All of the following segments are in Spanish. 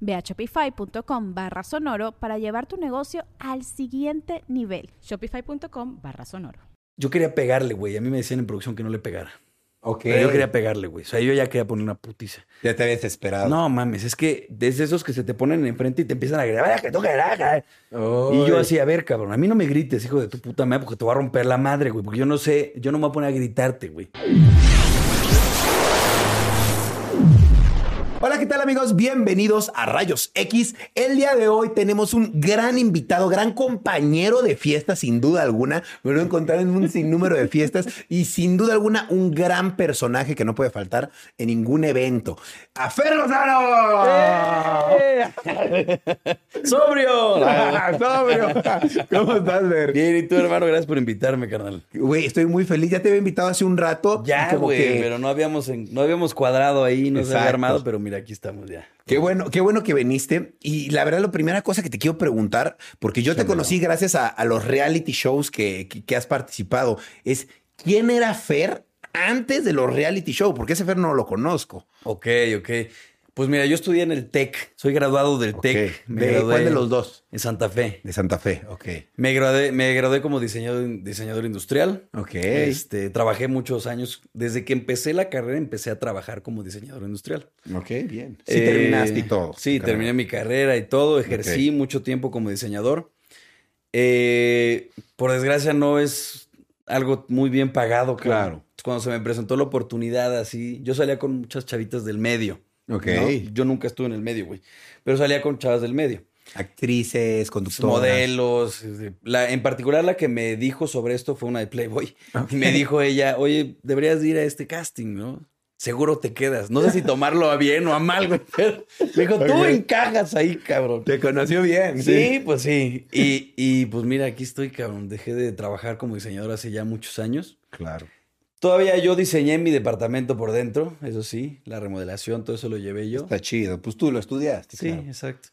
Ve a shopify.com barra sonoro para llevar tu negocio al siguiente nivel. Shopify.com barra sonoro. Yo quería pegarle, güey. A mí me decían en producción que no le pegara. Ok. Pero yo quería pegarle, güey. O sea, yo ya quería poner una putiza. Ya te habías esperado. No mames, es que desde esos que se te ponen enfrente y te empiezan a gritar, que toca Y yo así, a ver, cabrón, a mí no me grites, hijo de tu puta madre, porque te voy a romper la madre, güey. Porque yo no sé, yo no me voy a poner a gritarte, güey. Hola, ¿qué tal amigos? Bienvenidos a Rayos X. El día de hoy tenemos un gran invitado, gran compañero de fiestas, sin duda alguna. Me lo he encontrado en un sinnúmero de fiestas y sin duda alguna un gran personaje que no puede faltar en ningún evento. ¡A Fer Lozano! ¡Sobrio! ¡Sobrio! ¿Cómo estás, Fer? Bien, y tú, hermano, gracias por invitarme, carnal. Güey, estoy muy feliz. Ya te había invitado hace un rato. Ya, güey, que- pero no habíamos, en- no habíamos cuadrado ahí, no se había armado, pero mira, aquí estamos ya. Qué bueno, qué bueno que viniste. Y la verdad, la primera cosa que te quiero preguntar, porque yo te conocí gracias a, a los reality shows que, que- que has participado, es ¿quién era Fer antes de los reality shows? Porque ese Fer no lo conozco. Ok, ok. Pues mira, yo estudié en el TEC, soy graduado del TEC. Ok. ¿De cuál de los dos? En Santa Fe. De Santa Fe, ok. Me gradué, me gradué como diseñador, diseñador industrial. Ok. Este, trabajé muchos años. Desde que empecé la carrera, empecé a trabajar como diseñador industrial. Ok, bien. Sí, Eh, terminaste y todo. Sí, terminé mi carrera y todo. Ejercí mucho tiempo como diseñador. Eh, por desgracia, no es algo muy bien pagado. Claro. Cuando se me presentó la oportunidad así, yo salía con muchas chavitas del medio. Ok. ¿no? Yo nunca estuve en el medio, güey. Pero salía con chavas del medio. Actrices, conductoras. Modelos. este, La, en particular, la que me dijo sobre esto fue una de Playboy. Y me dijo ella, oye, deberías de ir a este casting, ¿no? Seguro te quedas. No sé si tomarlo a bien o a mal, güey. Pero me dijo, tú encajas ahí, cabrón. Te conoció bien. Sí, pues sí. Y, y pues mira, aquí estoy, cabrón. Dejé de trabajar como diseñador hace ya muchos años. Claro. Todavía yo diseñé mi departamento por dentro, eso sí. La remodelación, todo eso lo llevé yo. Está chido. Pues tú lo estudiaste. Sí, claro. exacto.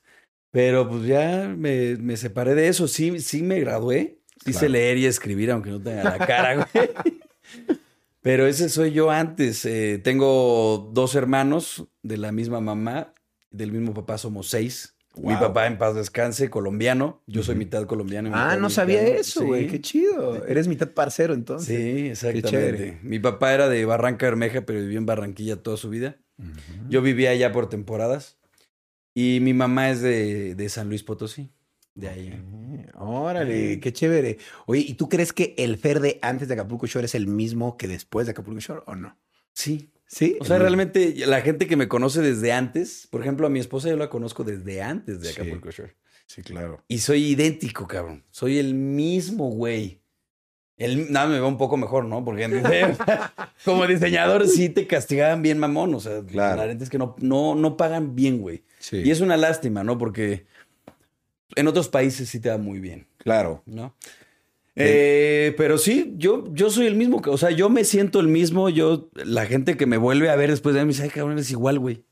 Pero pues ya me, me separé de eso. Sí, sí me gradué. Sí sé Claro. leer y escribir, aunque no tenga la cara, güey. Pero ese soy yo antes. Eh, tengo dos hermanos de la misma mamá. Del mismo papá somos seis. Mi papá en paz descanse, colombiano. Yo soy mitad colombiano. y Ah, no sabía mexicano. eso, Sí. güey. Qué chido. Eres mitad parcero entonces. Sí, exactamente. Mi papá era de Barranca Bermeja, pero vivió en Barranquilla toda su vida. Yo vivía allá por temporadas. Y mi mamá es de, de San Luis Potosí. De ahí. Órale, qué chévere. Oye, ¿y tú crees que el Fer de antes de Acapulco Shore es el mismo que después de Acapulco Shore o no? Sí. Sí. O sea, realmente la gente que me conoce desde antes, por ejemplo, a mi esposa yo la conozco desde antes de Sí. Acapulco Shore. Sí, claro. Y soy idéntico, cabrón. Soy el mismo güey. El, nada, me veo un poco mejor, ¿no? Porque como diseñador sí te castigaban bien mamón. O sea, Claro. la neta es que no, no, no pagan bien, güey. Sí. Y es una lástima, ¿no? Porque en otros países sí te va muy bien, Claro. ¿no? Eh, pero sí, yo, yo soy el mismo. O sea, yo me siento el mismo. Yo, la gente que me vuelve a ver después de mí me dice, ay, cabrón, eres igual, güey.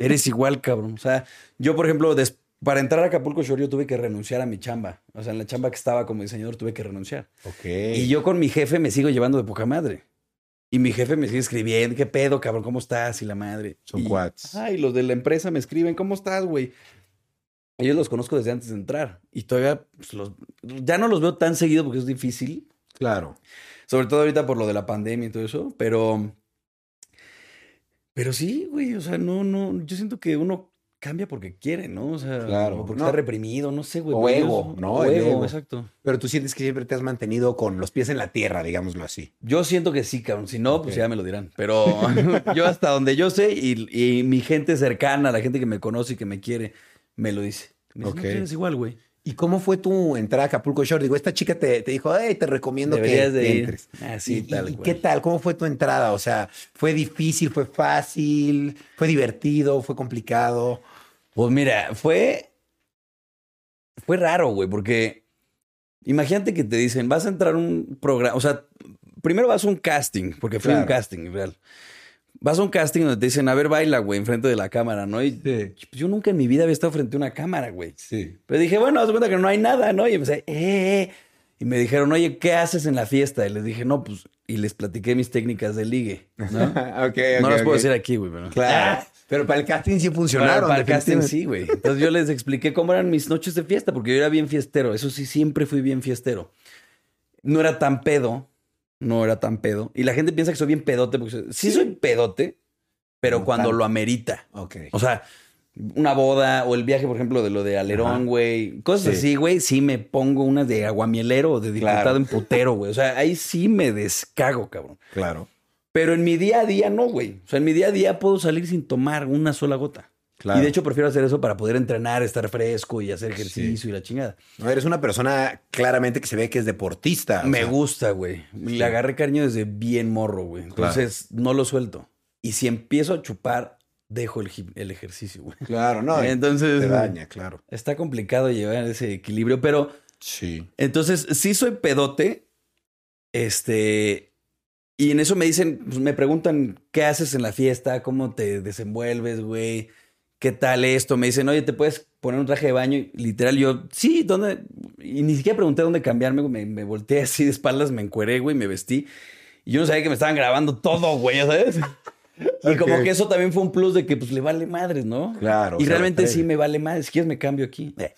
Eres igual, cabrón. O sea, yo, por ejemplo, para entrar a Acapulco Shore yo tuve que renunciar a mi chamba. O sea, en la chamba que estaba como diseñador tuve que renunciar. Ok. Y yo con mi jefe me sigo llevando de poca madre. Y mi jefe me sigue escribiendo, ¿qué pedo, cabrón? ¿Cómo estás? Y la madre. Son Y- cuates. Ay, los de la empresa me escriben, ¿cómo estás, güey? Ellos los conozco desde antes de entrar. Y todavía, pues, los, ya no los veo tan seguido porque es difícil. Claro. Sobre todo ahorita por lo de la pandemia y todo eso. Pero. Pero sí, güey. O sea, no, no. Yo siento que uno cambia porque quiere, ¿no? O sea, Claro. porque No. está reprimido, no sé, güey. O ego, ¿no? O ego, ego. exacto. Pero tú sientes que siempre te has mantenido con los pies en la tierra, digámoslo así. Yo siento que sí, cabrón. Si no, pues ya me lo dirán. Pero yo hasta donde yo sé y, y mi gente cercana, la gente que me conoce y que me quiere, me lo dice. Me dice, Ok. no, eres igual, güey. ¿Y cómo fue tu entrada a Acapulco Shore? Digo, esta chica te, te dijo, hey, te recomiendo que, Deberías de que ir. entres. Ah, sí, ¿Y, tal y qué tal? ¿Cómo fue tu entrada? O sea, ¿fue difícil? ¿Fue fácil? ¿Fue divertido? ¿Fue complicado? Pues mira, fue. Fue raro, güey, porque. Imagínate que te dicen, vas a entrar a un programa. O sea, primero vas a un casting, porque fue un casting, real. Vas a un casting donde te dicen, a ver, baila, güey, enfrente de la cámara, ¿no? Y pues, yo nunca en mi vida había estado frente a una cámara, güey. Sí. Pero dije, bueno, haz cuenta que no hay nada, ¿no? Y empecé, eh, eh. Y me dijeron, oye, ¿qué haces en la fiesta? Y les dije, no, pues, y les platiqué mis técnicas de ligue, ¿no? ok, no ok, las puedo decir aquí, güey, pero. Claro. Pero para el casting sí Para, funcionaron. para el casting sí, güey. Entonces yo les expliqué cómo eran mis noches de fiesta, porque yo era bien fiestero. Eso sí, siempre fui bien fiestero. No era tan pedo. No era tan pedo. Y la gente piensa que soy bien pedote, porque soy- sí soy pedote, pero No cuando tanto. lo amerita. Ok. O sea, una boda o el viaje, por ejemplo, de lo de. Alerón, güey. Cosas Sí. así, güey. Sí me pongo unas de aguamielero o de diputado Claro. en putero, güey. O sea, ahí sí me descago, cabrón. Claro. Pero en mi día a día no, güey. O sea, en mi día a día puedo salir sin tomar una sola gota. Claro. Y de hecho prefiero hacer eso para poder entrenar, estar fresco y hacer ejercicio y la chingada. No, eres una persona claramente que se ve que es deportista. Me sea, gusta, güey. Le agarré cariño desde bien morro, güey. Claro. Entonces no lo suelto. Y si empiezo a chupar, dejo el, el ejercicio, güey. Claro, no. Entonces te daña, claro. está complicado llevar ese equilibrio, pero Sí. entonces sí soy pedote. Este. Y en eso me dicen, pues, me preguntan qué haces en la fiesta, cómo te desenvuelves, güey, qué tal esto. Me dicen, oye, ¿te puedes poner un traje de baño? Y literal, yo, sí, ¿dónde? Y ni siquiera pregunté dónde cambiarme. Me, me volteé así de espaldas, me encueré, güey, me vestí. Y yo no sabía que me estaban grabando todo, güey, ¿ya ¿sabes? Y como que eso también fue un plus de que pues le vale madres, ¿no? Claro, Y realmente sí me vale madres. Si quieres me cambio aquí. Eh.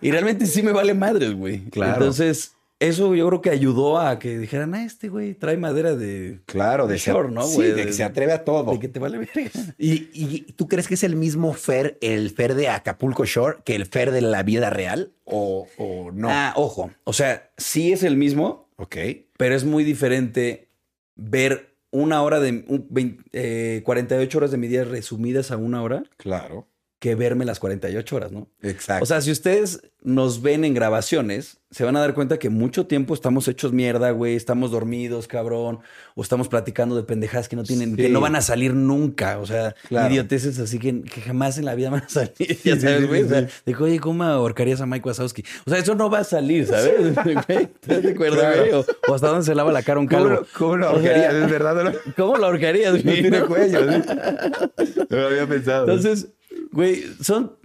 Y realmente sí me vale madres, güey. Claro. Entonces, eso yo creo que ayudó a que dijeran, ah, este güey trae madera de... Claro, de ser, ¿no, sí, de que se atreve a todo. De que te vale verga. ¿Y, y tú crees que es el mismo Fer, el Fer de Acapulco Shore, que el Fer de la vida real? ¿O, o no? Ah, ojo. O sea, sí es el mismo, ok. pero es muy diferente ver una hora de... un vein- eh, 48 horas de mi día resumidas a una hora Claro. Que verme las 48 horas, ¿no? Exacto. O sea, si ustedes nos ven en grabaciones, se van a dar cuenta que mucho tiempo estamos hechos mierda, güey, estamos dormidos, cabrón, o estamos platicando de pendejadas que no tienen, Sí. que no van a salir nunca, o sea, Claro. idioteces así que, que jamás en la vida van a salir, ya sabes, güey, o sea, sí. de que, oye, ¿cómo ahorcarías a Mike Wazowski? O sea, eso no va a salir, ¿sabes? ¿Estás de acuerdo, Claro. güey? O, o hasta dónde se lava la cara un ¿Cómo, calvo. cómo lo O sea, ahorcarías? ¿Es verdad? No, ¿Cómo lo ahorcarías, no tiene cuello. ¿sí? No lo había pensado. Entonces, güey, son,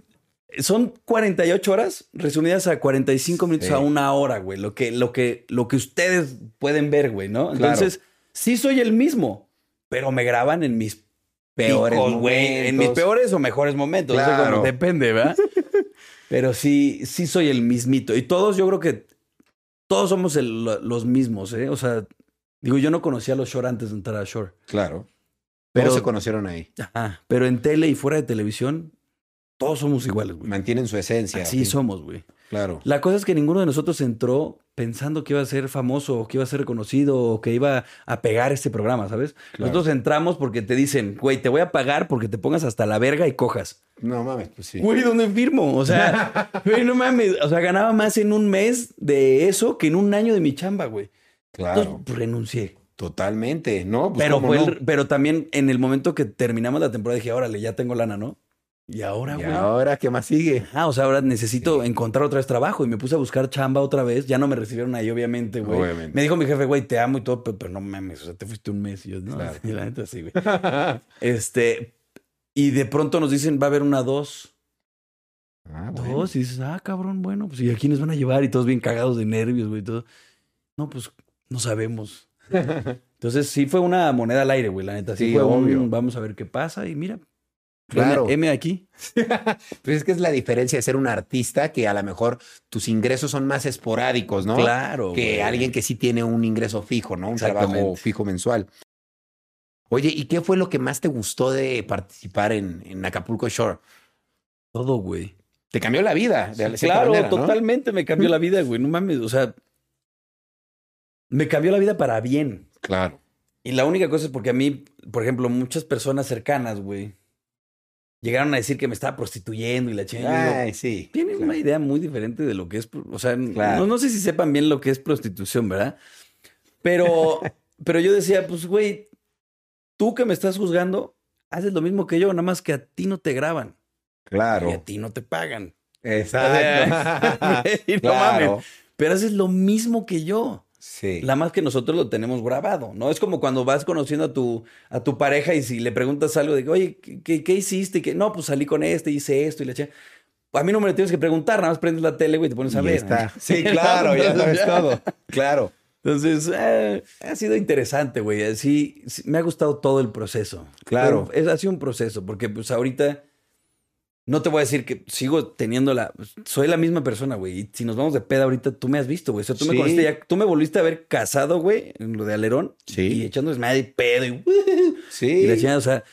son 48 horas resumidas a 45 minutos Sí. a una hora, güey. Lo que, lo, que, lo que ustedes pueden ver, güey, ¿no? Claro. Entonces, sí soy el mismo, pero me graban en mis Peores picos, güey. En mis peores o mejores momentos. Claro. como depende, ¿verdad? pero sí, sí soy el mismito. Y todos, yo creo que todos somos el- los mismos, ¿eh? O sea, digo, yo no conocía a los Shore antes de entrar a Shore. Claro. Pero- Pero se conocieron ahí. Ajá. Pero en tele y fuera de televisión, todos somos iguales, güey. Mantienen su esencia. Así sí. somos, güey. Claro. La cosa es que ninguno de nosotros entró pensando que iba a ser famoso, o que iba a ser reconocido, o que iba a pegar este programa, ¿sabes? Claro. Nosotros entramos porque te dicen, güey, te voy a pagar porque te pongas hasta la verga y cojas. No mames, pues sí. Güey, ¿dónde firmo? O sea, güey, no mames. O sea, ganaba más en un mes de eso que en un año de mi chamba, güey. Claro. Entonces, pues, renuncié. Totalmente. No, pues pero, fue no. el- pero también en el momento que terminamos la temporada dije, órale, ya tengo lana, ¿no? Y ahora, ¿Y güey. ahora qué más sigue? Ah, o sea, ahora necesito encontrar otra vez trabajo y me puse a buscar chamba otra vez. Ya no me recibieron ahí, obviamente, güey. Obviamente. Me dijo mi jefe, güey, te amo y todo, pero, pero no mames, o sea, te fuiste un mes. Y yo, no, Claro. y la neta sí, güey. Este, y de pronto nos dicen, va a haber una dos. Ah, bueno. Dos, y dices, ah, cabrón, bueno, pues, ¿y a quiénes van a llevar? Y todos bien cagados de nervios, güey, y todo. No, pues, no sabemos. Entonces, sí fue una moneda al aire, güey, la neta. Sí, Sí, fue un, obvio. vamos a ver qué pasa y mira. Claro. M, aquí. Pues es que es la diferencia de ser un artista que a lo mejor tus ingresos son más esporádicos, ¿no? Claro. Que güey. alguien que sí tiene un ingreso fijo, ¿no? Un trabajo fijo mensual. Oye, ¿y qué fue lo que más te gustó de participar en, en Acapulco Shore? Todo, güey. Te cambió la vida. De Claro, manera, ¿no? totalmente me cambió la vida, güey. No mames, o sea, me cambió la vida para bien. Claro. Y la única cosa es porque a mí, por ejemplo, muchas personas cercanas, güey, llegaron a decir que me estaba prostituyendo y la chingada. Ay, sí. Tienen claro. una idea muy diferente de lo que es, o sea, Claro. no, no sé si sepan bien lo que es prostitución, ¿verdad? Pero, pero yo decía, pues, güey, tú que me estás juzgando, haces lo mismo que yo, nada más que a ti no te graban y Claro. a ti no te pagan. Exacto. Y no claro. mames, pero haces lo mismo que yo. Sí. La más que nosotros lo tenemos grabado, ¿no? Es como cuando vas conociendo a tu, a tu pareja y si le preguntas algo de, oye, ¿qué, qué, qué hiciste? Que no, pues salí con este, hice esto y la chica. A mí no me lo tienes que preguntar, nada más prendes la tele, güey, y te pones a Y ver. está. ¿no? Sí, claro, ya sabes todo. Claro. Entonces, eh, ha sido interesante, güey. Así, sí, me ha gustado todo el proceso. Claro. Pero es, ha sido un proceso, porque pues ahorita no te voy a decir que sigo teniendo la... Soy la misma persona, güey. Y si nos vamos de peda ahorita, tú me has visto, güey. O sea, tú Sí. me conociste ya... Tú me volviste a ver casado, güey, en lo de Alerón. Sí. Y echando desmadre y pedo y... Sí. Y la chingada, o sea...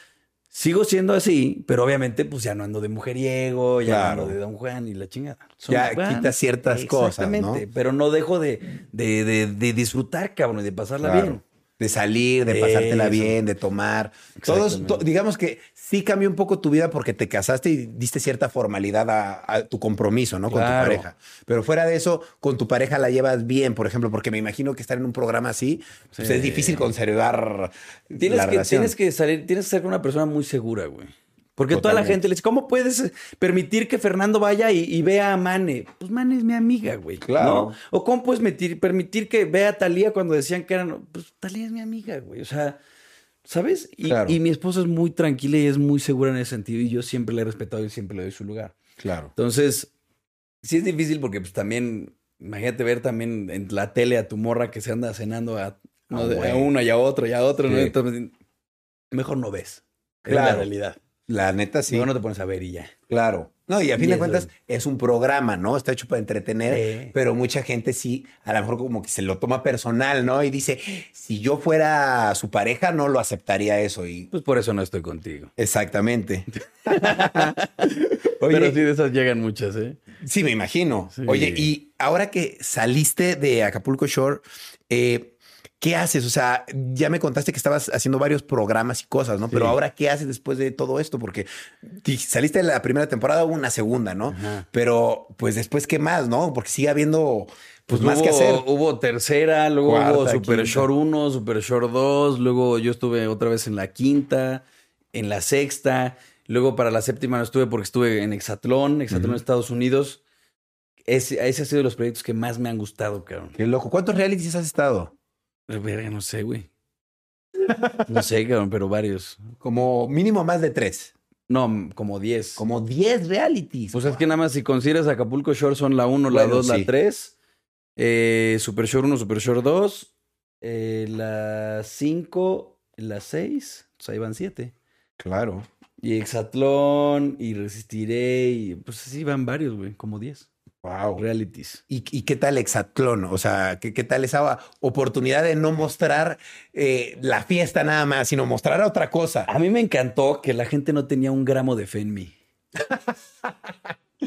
Sigo siendo así, pero obviamente pues ya no ando de mujeriego, ya Claro. no ando de Don Juan y la chingada. Son- Ya quitas ciertas cosas, Exactamente, ¿no? pero no dejo de, de, de, de disfrutar, cabrón, y de pasarla Claro. bien. De salir, de pasártela Eso. bien, de tomar. Todos, to- digamos que sí cambió un poco tu vida porque te casaste y diste cierta formalidad a, a tu compromiso, ¿no? Con tu pareja. Pero fuera de eso, con tu pareja la llevas bien, por ejemplo, porque me imagino que estar en un programa así, pues Sí. es difícil conservar Tienes la que, relación. tienes que salir, tienes que ser una persona muy segura, güey. Porque toda la gente le dice, ¿cómo puedes permitir que Fernando vaya y, y vea a Mane? Pues Mane es mi amiga, güey. Claro. ¿no? O ¿cómo puedes metir- permitir que vea a Talía cuando decían que eran... Pues Talía es mi amiga, güey. O sea, ¿sabes? Y, Claro. y mi esposa es muy tranquila y es muy segura en ese sentido. Y yo siempre le he respetado y siempre le doy su lugar. Claro. Entonces, sí es difícil porque pues también, imagínate ver también en la tele a tu morra que se anda cenando a, ¿no? Güey. a uno y a otro y a otro. ¿no? Sí. Entonces, mejor no ves. Es la realidad. La neta sí. Mejor no te pones a ver y ya. Claro. No, y a fin Y de cuentas es un programa, ¿no? Está hecho para entretener, Sí. pero mucha gente sí, a lo mejor como que se lo toma personal, ¿no? Y dice, si yo fuera su pareja, no lo aceptaría eso. Y Pues por eso no estoy contigo. exactamente. Oye, Pero sí, de esas llegan muchas, ¿eh? sí, me imagino. Sí. Oye, y ahora que saliste de Acapulco Shore, eh, ¿qué haces? O sea, ya me contaste que estabas haciendo varios programas y cosas, ¿no? Pero ahora, ¿qué haces después de todo esto? Porque saliste de la primera temporada, hubo una segunda, ¿no? Ajá. Pero, pues después, ¿qué más, no? Porque sigue habiendo, pues, más hubo, que hacer. Hubo tercera, luego Cuarta, hubo Super quinta. Short 1, Super Short 2, luego yo estuve otra vez en la quinta, en la sexta, luego para la séptima no estuve porque estuve en Exatlón, Exatlón Ujú. Estados Unidos. Ese, ese ha sido de los proyectos que más me han gustado, cabrón. Qué loco. ¿Cuántos realities has estado? No sé, güey. No sé, cabrón, pero varios. Como mínimo más de tres. No, como 10. Como 10 realities. Pues es que nada más si consideras Acapulco Shore son la 1, la Bueno, 2, sí. la 3. Eh, Super Shore 1, Super Shore 2. eh, la 5, la 6. Pues ahí van 7. Claro. Y Exatlón, y Resistiré, y pues así van varios, güey, como 10. Wow. Realities. ¿Y, y qué tal Exatlón? O sea, ¿qué, qué tal esa oportunidad de no mostrar eh, la fiesta nada más, sino mostrar otra cosa? A mí me encantó que la gente no tenía un gramo de fe en mí.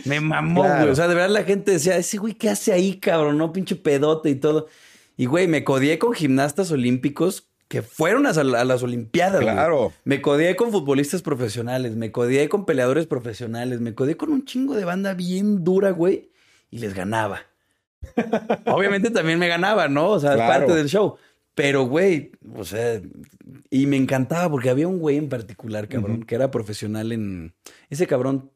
me mamó, Claro. güey. O sea, de verdad la gente decía, ese güey, ¿qué hace ahí, cabrón? No, pinche pedote y todo. Y, güey, me codié con gimnastas olímpicos que fueron a, a las Olimpiadas, güey. Claro. Me codié con futbolistas profesionales, me codié con peleadores profesionales, me codié con un chingo de banda bien dura, güey, y les ganaba. Obviamente también me ganaba, ¿no? O sea, es parte del show. Pero, güey, o sea, y me encantaba porque había un güey en particular, cabrón, que era profesional en... Ese cabrón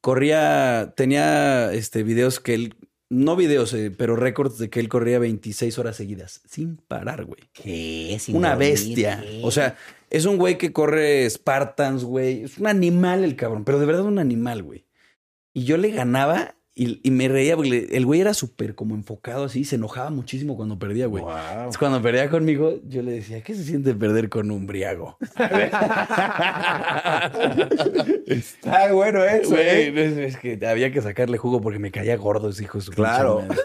corría, tenía este, videos que él, no videos, eh, pero récords de que él corría 26 horas seguidas, sin parar, güey. ¿Qué? Sin Una dormir, bestia. ¿qué? O sea, es un güey que corre Spartans, güey. Es un animal el cabrón, pero de verdad un animal, güey. Y yo le ganaba y, y me reía porque el güey era súper como enfocado así, se enojaba muchísimo cuando perdía, güey. Wow. Entonces, Cuando perdía conmigo, yo le decía, ¿qué se siente perder con un briago? Está bueno eso, Güey, ¿eh? es, es que había que sacarle jugo porque me caía gordo ese hijo de su Claro. pinche.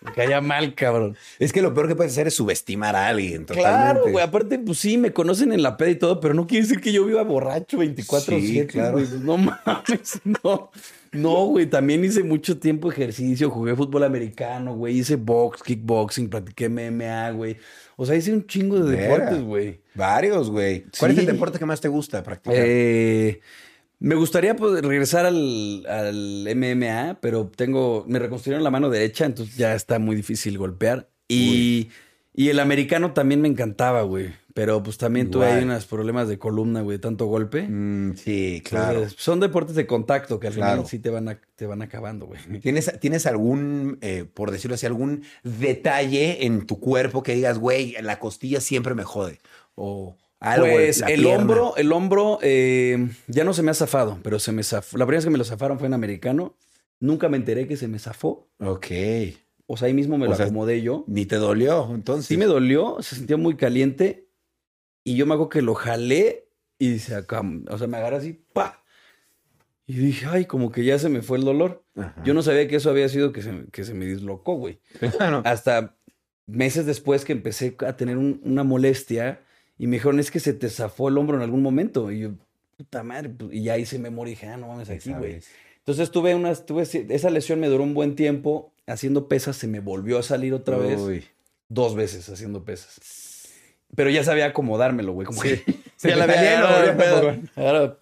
Me caía mal, cabrón. Es que lo peor que puedes hacer es subestimar a alguien. Claro, Totalmente. güey. Aparte, pues sí, me conocen en la peda y todo, pero no quiere decir que yo viva borracho 24-7, Sí, claro. güey. No mames, no. No, güey. También hice mucho tiempo ejercicio, jugué fútbol americano, güey. Hice box, kickboxing, practiqué MMA, güey. O sea, hice un chingo de Vera. deportes, güey. Varios, güey. ¿Cuál es el deporte que más te gusta practicar? Eh, me gustaría pues, regresar al, al MMA, pero tengo, me reconstruyeron la mano derecha, entonces ya está muy difícil golpear. Y, y el americano también me encantaba, güey. Pero pues también tuve ahí unos problemas de columna, güey, de tanto golpe. Mm, sí, claro. Entonces, son deportes de contacto que al Claro. final sí te van, a- te van acabando, güey. ¿Tienes, ¿Tienes algún, eh, por decirlo así, algún detalle en tu cuerpo que digas, güey, la costilla siempre me jode? O algo. Pues el pierna. hombro, el hombro eh, ya no se me ha zafado, pero se me zafó. La primera vez que me lo zafaron fue en americano. Nunca me enteré que se me zafó. Ok. O sea, ahí mismo me O lo sea, acomodé yo. Ni te dolió, entonces. Sí me dolió, se sentía muy caliente. Y yo me hago que lo jalé y se acá, o sea, me agarré así, pa. Y dije, ay, como que ya se me fue el dolor. Ajá. Yo no sabía que eso había sido que se, que se me dislocó, güey. Claro. Hasta meses después que empecé a tener un- una molestia y me dijeron, es que se te zafó el hombro en algún momento. Y yo, puta madre, pues, y ya hice memoria y dije, ah, no mames, aquí, güey. Entonces tuve unas, tuve, esa lesión me duró un buen tiempo. Haciendo pesas se me volvió a salir otra vez. Dos veces haciendo pesas. Pero ya sabía acomodármelo, güey. Como que Se ya le había agarrado el pedo.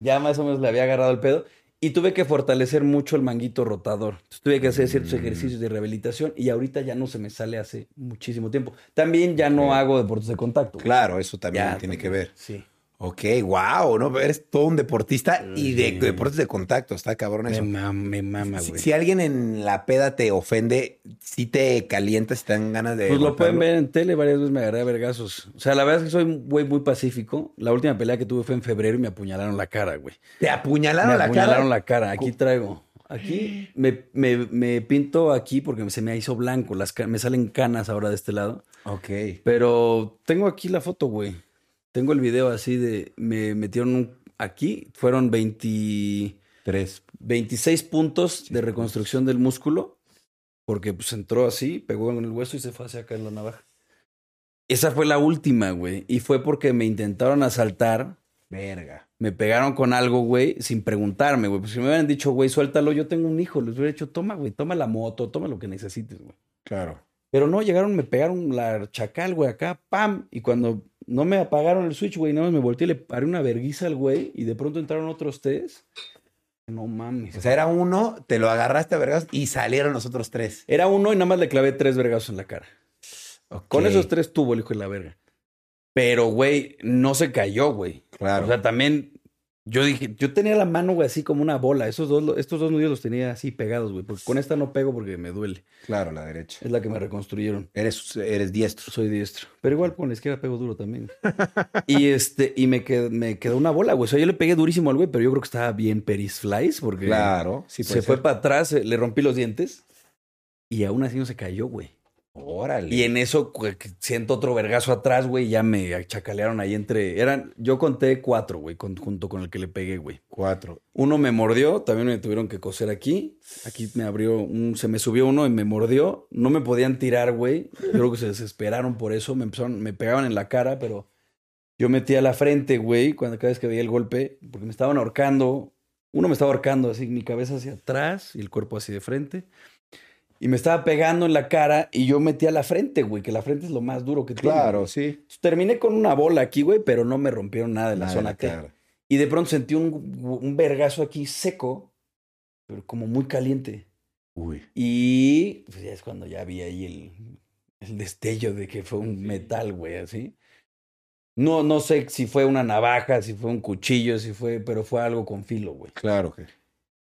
Ya más o menos le había agarrado el pedo. Y tuve que fortalecer mucho el manguito rotador. Entonces, tuve que hacer ciertos Mm. ejercicios de rehabilitación y ahorita ya no se me sale hace muchísimo tiempo. También ya no hago deportes de contacto. Claro, eso también Ya, tiene que ver. Sí. Ok, wow, ¿no? Eres todo un deportista y de Sí. deportes de contacto. Está cabrón Me eso. mama, me mama, Si, güey. si alguien en la peda te ofende, si te calientas, si te dan ganas de. Pues lo pueden ver en tele, varias veces me agarré a vergazos. O sea, la verdad es que soy un güey muy pacífico. La última pelea que tuve fue en febrero y me apuñalaron la cara, güey. Te apuñalaron Me la apuñalaron cara. la cara. Aquí traigo. Aquí me, me- me pinto aquí porque se me hizo blanco. Las, me salen canas ahora de este lado. Ok. Pero tengo aquí la foto, güey. Tengo el video así de... Me metieron un- aquí. Fueron 20 Tres. 26 puntos de reconstrucción del músculo. Porque pues entró así, pegó en el hueso y se fue hacia acá en la navaja. Esa fue la última, güey. Y fue porque me intentaron asaltar. Verga. Me pegaron con algo, güey, sin preguntarme, güey. Pues si me hubieran dicho, güey, suéltalo, yo tengo un hijo. Les hubiera dicho, toma, güey, toma la moto, toma lo que necesites, güey. Claro. Pero no, llegaron, me pegaron la chacal, güey, acá, pam. Y cuando no me apagaron el switch, güey, nada más me volteé y le paré una verguiza al güey. Y de pronto entraron otros tres. No mames. O sea, era uno, te lo agarraste a vergas y salieron los otros tres. Era uno y nada más le clavé tres vergazos en la cara. Con esos tres tuvo el hijo de la verga. Pero, güey, no se cayó, güey. Claro. O sea, también yo dije, yo tenía la mano, güey, así como una bola. Esos dos, estos dos nudillos los tenía así pegados, güey. Porque con esta no pego porque me duele. claro, la derecha. Es la que me reconstruyeron. Eres, eres diestro. Soy diestro. Pero igual con la izquierda pego duro también. y este, y me quedó, me quedó una bola, güey. O sea, yo le pegué durísimo al güey, pero yo creo que estaba bien Peris Flies porque Claro. Sí, se fue para atrás, eh, le rompí los dientes y aún así no se cayó, güey. Órale. Y en eso siento otro vergazo atrás, güey, ya me achacalearon ahí entre. Eran, yo conté cuatro, güey, con- junto con el que le pegué, güey. Cuatro. Uno me mordió, también me tuvieron que coser aquí. Aquí me abrió, un, se me subió uno y me mordió. No me podían tirar, güey. Yo creo que se desesperaron por eso. Me empezaron, me pegaban en la cara, pero yo metía la frente, güey, cuando cada vez que veía el golpe, porque me estaban ahorcando. Uno me estaba ahorcando así, mi cabeza hacia atrás y el cuerpo así de frente. Y me estaba pegando en la cara y yo metía la frente, güey, que la frente es lo más duro que tiene. Claro, güey. sí. Terminé con una bola aquí, güey, pero no me rompieron nada de la Nada de zona la T. cara. Y de pronto sentí un, un vergazo aquí seco, pero como muy caliente. Uy. Y pues ya es cuando ya vi ahí el, el destello de que fue un metal, güey, así. No, no sé si fue una navaja, si fue un cuchillo, si fue, pero fue algo con filo, güey. Claro que.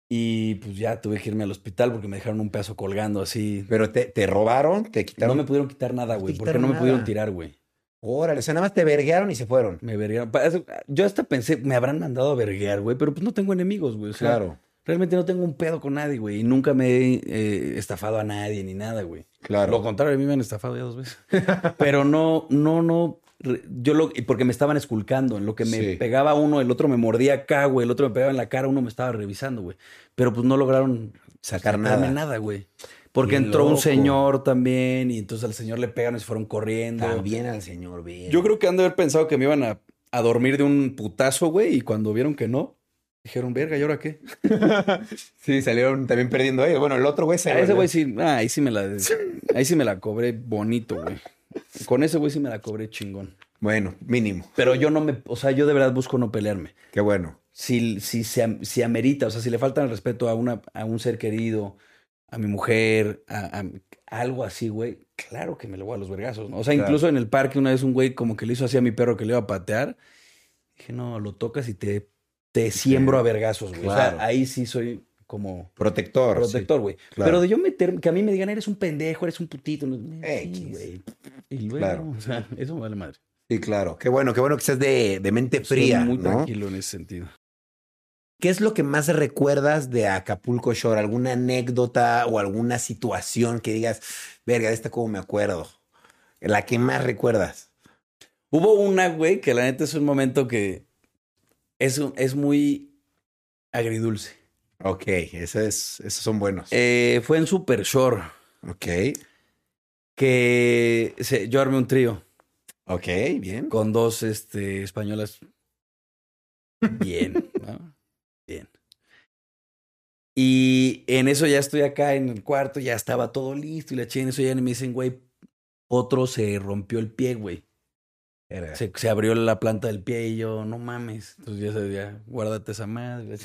Y pues ya tuve que irme al hospital porque me dejaron un pedazo colgando así. Pero te, te robaron, te No quitaron. me pudieron quitar nada, No güey, porque quitaron no me pudieron tirar, güey. Órale, o sea, nada más te verguearon y se fueron. Me verguearon. Yo hasta pensé, me habrán mandado a verguear, güey, pero pues no tengo enemigos, güey. O sea, Claro, Realmente no tengo un pedo con nadie, güey. Y nunca me he eh, estafado a nadie ni nada, güey. claro. Lo contrario, a mí me han estafado ya dos veces. Pero no, no, no. Yo lo. y Porque me estaban esculcando. En lo que me Sí. pegaba uno, el otro me mordía acá, güey. El otro me pegaba en la cara, uno me estaba revisando, güey. Pero pues no lograron Sacar sacarme nada. nada, güey. Porque entró un señor también y entonces al señor le pegan y se fueron corriendo. También al señor B. Yo creo que han de haber pensado que me iban a, a dormir de un putazo, güey, y cuando vieron que no, dijeron, verga, ¿y ahora qué? Sí, salieron también perdiendo ellos. Bueno, el otro güey se. A ese güey sí, ah, ahí sí me la, ahí sí me la cobré bonito, güey. Con ese güey sí me la cobré chingón. Bueno, mínimo. Pero yo no me, o sea, yo de verdad busco no pelearme. Qué bueno. Si, si, se si amerita, o sea, si le falta el respeto a, una, a un ser querido, a mi mujer, a, algo así, güey, claro que me lo voy a los vergazos, ¿no? O sea, Claro. incluso en el parque una vez un güey como que le hizo así a mi perro que le iba a patear. Dije, no, lo tocas y te, te siembro a vergazos, güey. O sea, ahí sí soy como Protector. protector, güey. claro. Pero de yo meter, que a mí me digan, eres un pendejo, eres un putito. X. sí, güey. Y luego, Claro. o sea, eso me vale madre. Sí, claro. Qué bueno, qué bueno que seas de, de mente Soy fría. muy ¿no? tranquilo en ese sentido. ¿Qué es lo que más recuerdas de Acapulco Shore? ¿Alguna anécdota o alguna situación que digas, verga, de esta como me acuerdo? La que más recuerdas. Hubo una, güey, que la neta es un momento que es, un- es muy agridulce. Ok, esos, es, esos son buenos. Eh, fue en Super Shore ok, que se- yo armé un trío ok, bien. con dos este, españolas. Bien, ¿no? Bien. Y en eso ya estoy acá en el cuarto, ya estaba todo listo y la chica en eso ya me dicen, güey, otro se rompió el pie, güey. Se, se abrió la planta del pie y yo, no mames. Entonces ya sabía, guárdate esa madre.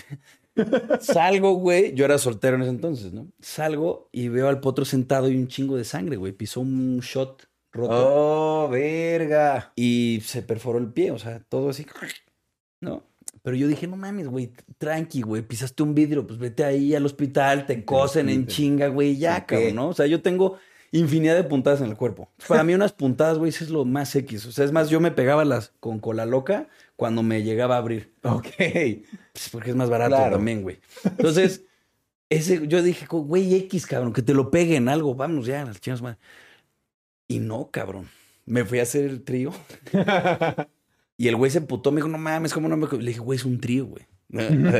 Salgo, güey. Yo era soltero en ese entonces, ¿no? Salgo y veo al potro sentado y un chingo de sangre, güey. Pisó un shot roto Oh, verga. y se perforó el pie, o sea, todo así. ¿No? Pero yo dije, no mames, güey, tranqui, güey, pisaste un vidrio, pues vete ahí al hospital, te cosen en chinga, güey, ya, cabrón, ¿no? O sea, yo tengo infinidad de puntadas en el cuerpo. Para mí unas puntadas, güey, eso es lo más X. O sea, es más, yo me pegaba las con cola loca cuando me llegaba a abrir. Ok. Pues porque es más barato Claro. también, güey. Entonces, ese, yo dije, güey, X, cabrón, que te lo peguen algo, vamos ya, las chingas madre. Y no, cabrón. Me fui a hacer el trío. Y el güey se emputó, me dijo, no mames, ¿cómo no me...? co-?" Le dije, güey, es un trío, güey. No, no,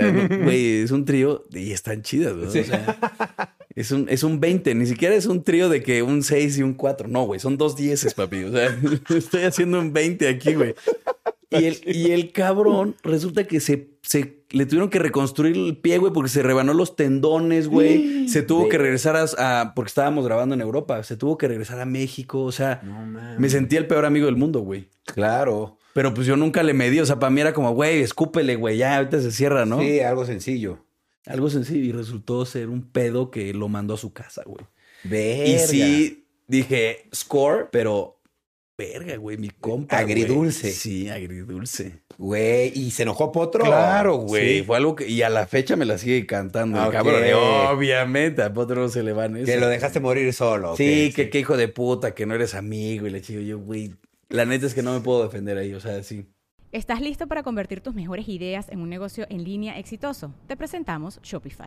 Güey, es un trío y están chidas, güey. Sí. O sea, es un, es un 20, ni siquiera es un trío de que un 6 y un 4. No, güey, son dos dieces, papi. O sea, estoy haciendo un 20 aquí, güey. Y el, y el cabrón resulta que se, se le tuvieron que reconstruir el pie, güey, porque se rebanó los tendones, güey. Se tuvo que regresar a, a- porque estábamos grabando en Europa. Se tuvo que regresar a México. O sea, No me sentí el peor amigo del mundo, güey. Claro. Pero pues yo nunca le medí. O sea, para mí era como, güey, escúpele, güey. Ya ahorita se cierra, ¿no? Sí, algo sencillo. Algo sencillo. Y resultó ser un pedo que lo mandó a su casa, güey. Verga. Y sí, dije, score, pero... Verga, güey, mi compa. güey. Agridulce. Sí, agridulce. Güey, ¿y se enojó Potro? Claro, güey. Sí. Fue algo que. Y a la fecha me la sigue cantando. el Ok. cabrón. Y obviamente, a Potro no se le van eso. Que lo dejaste morir solo. Sí, que qué hijo de puta, que no eres amigo. Y le chico, yo, güey. La neta es que no me puedo defender ahí, o sea, sí. ¿Estás listo para convertir tus mejores ideas en un negocio en línea exitoso? Te presentamos Shopify.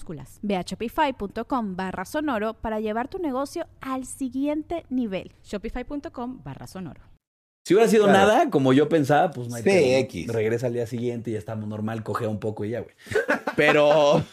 Ve a shopify.com barra sonoro para llevar tu negocio al siguiente nivel. Shopify.com barra sonoro. Si hubiera sido Claro. nada, como yo pensaba, pues no hay Sí, pedo, ¿no? X. Regresa al día siguiente y ya estamos normal, cogea un poco y ya, güey. Pero,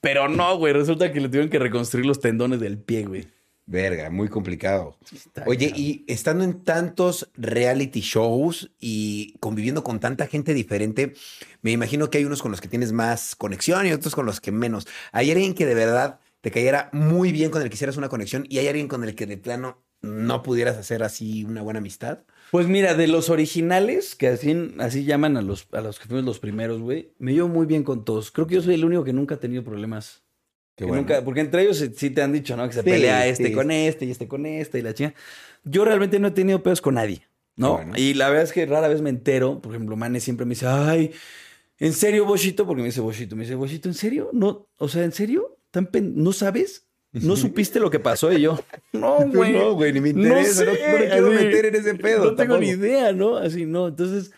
pero no, güey. Resulta que le tuvieron que reconstruir los tendones del pie, güey. Verga, muy complicado. Está Oye, y estando en tantos reality shows y conviviendo con tanta gente diferente, me imagino que hay unos con los que tienes más conexión y otros con los que menos. ¿Hay alguien que de verdad te cayera muy bien con el que hicieras una conexión y hay alguien con el que de plano no pudieras hacer así una buena amistad? Pues mira, de los originales, que así, así llaman a los, a los que fuimos los primeros, güey, me llevo muy bien con todos. Creo que yo soy el único que nunca ha tenido problemas Qué bueno. nunca, porque entre ellos sí- te han dicho, ¿no? Que se Sí, pelea este sí. con este y este con este y la chinga. Yo realmente no he tenido pedos con nadie, ¿no? Bueno. Y la verdad es que rara vez me entero. Por ejemplo, Mane siempre me dice, ay, ¿en serio, Boshito? Porque me dice Boshito. Me dice, Boshito, ¿en serio? No, o sea, ¿en serio? ¿Tan pen- ¿No sabes? ¿No supiste lo que pasó? Y yo, no, güey. No, güey, ni me interesa. No, no me quiero así, meter en ese pedo. No tengo tampoco. ni idea, ¿no? Así, no. Entonces,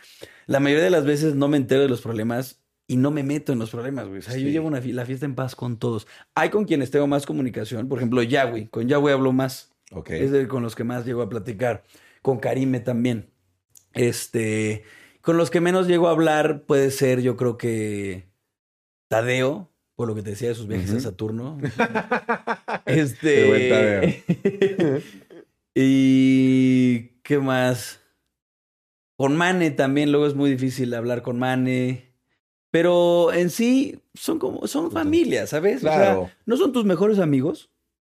la mayoría de las veces no me entero de los problemas y no me meto en los problemas, güey. O sea, yo llevo una la fiesta en paz con todos. Hay con quienes tengo más comunicación. Por ejemplo, Yahweh. Con Yahweh hablo más. Ok. Es de con los que más llego a platicar. Con Karime también. Este. Con los que menos llego a hablar puede ser, yo creo que. Tadeo, por lo que te decía de sus viajes a Saturno. Este. y. ¿Qué más? Con Mane también, luego es muy difícil hablar con Mane. Pero en sí son como, son familias, ¿sabes? O sea, Claro. no son tus mejores amigos,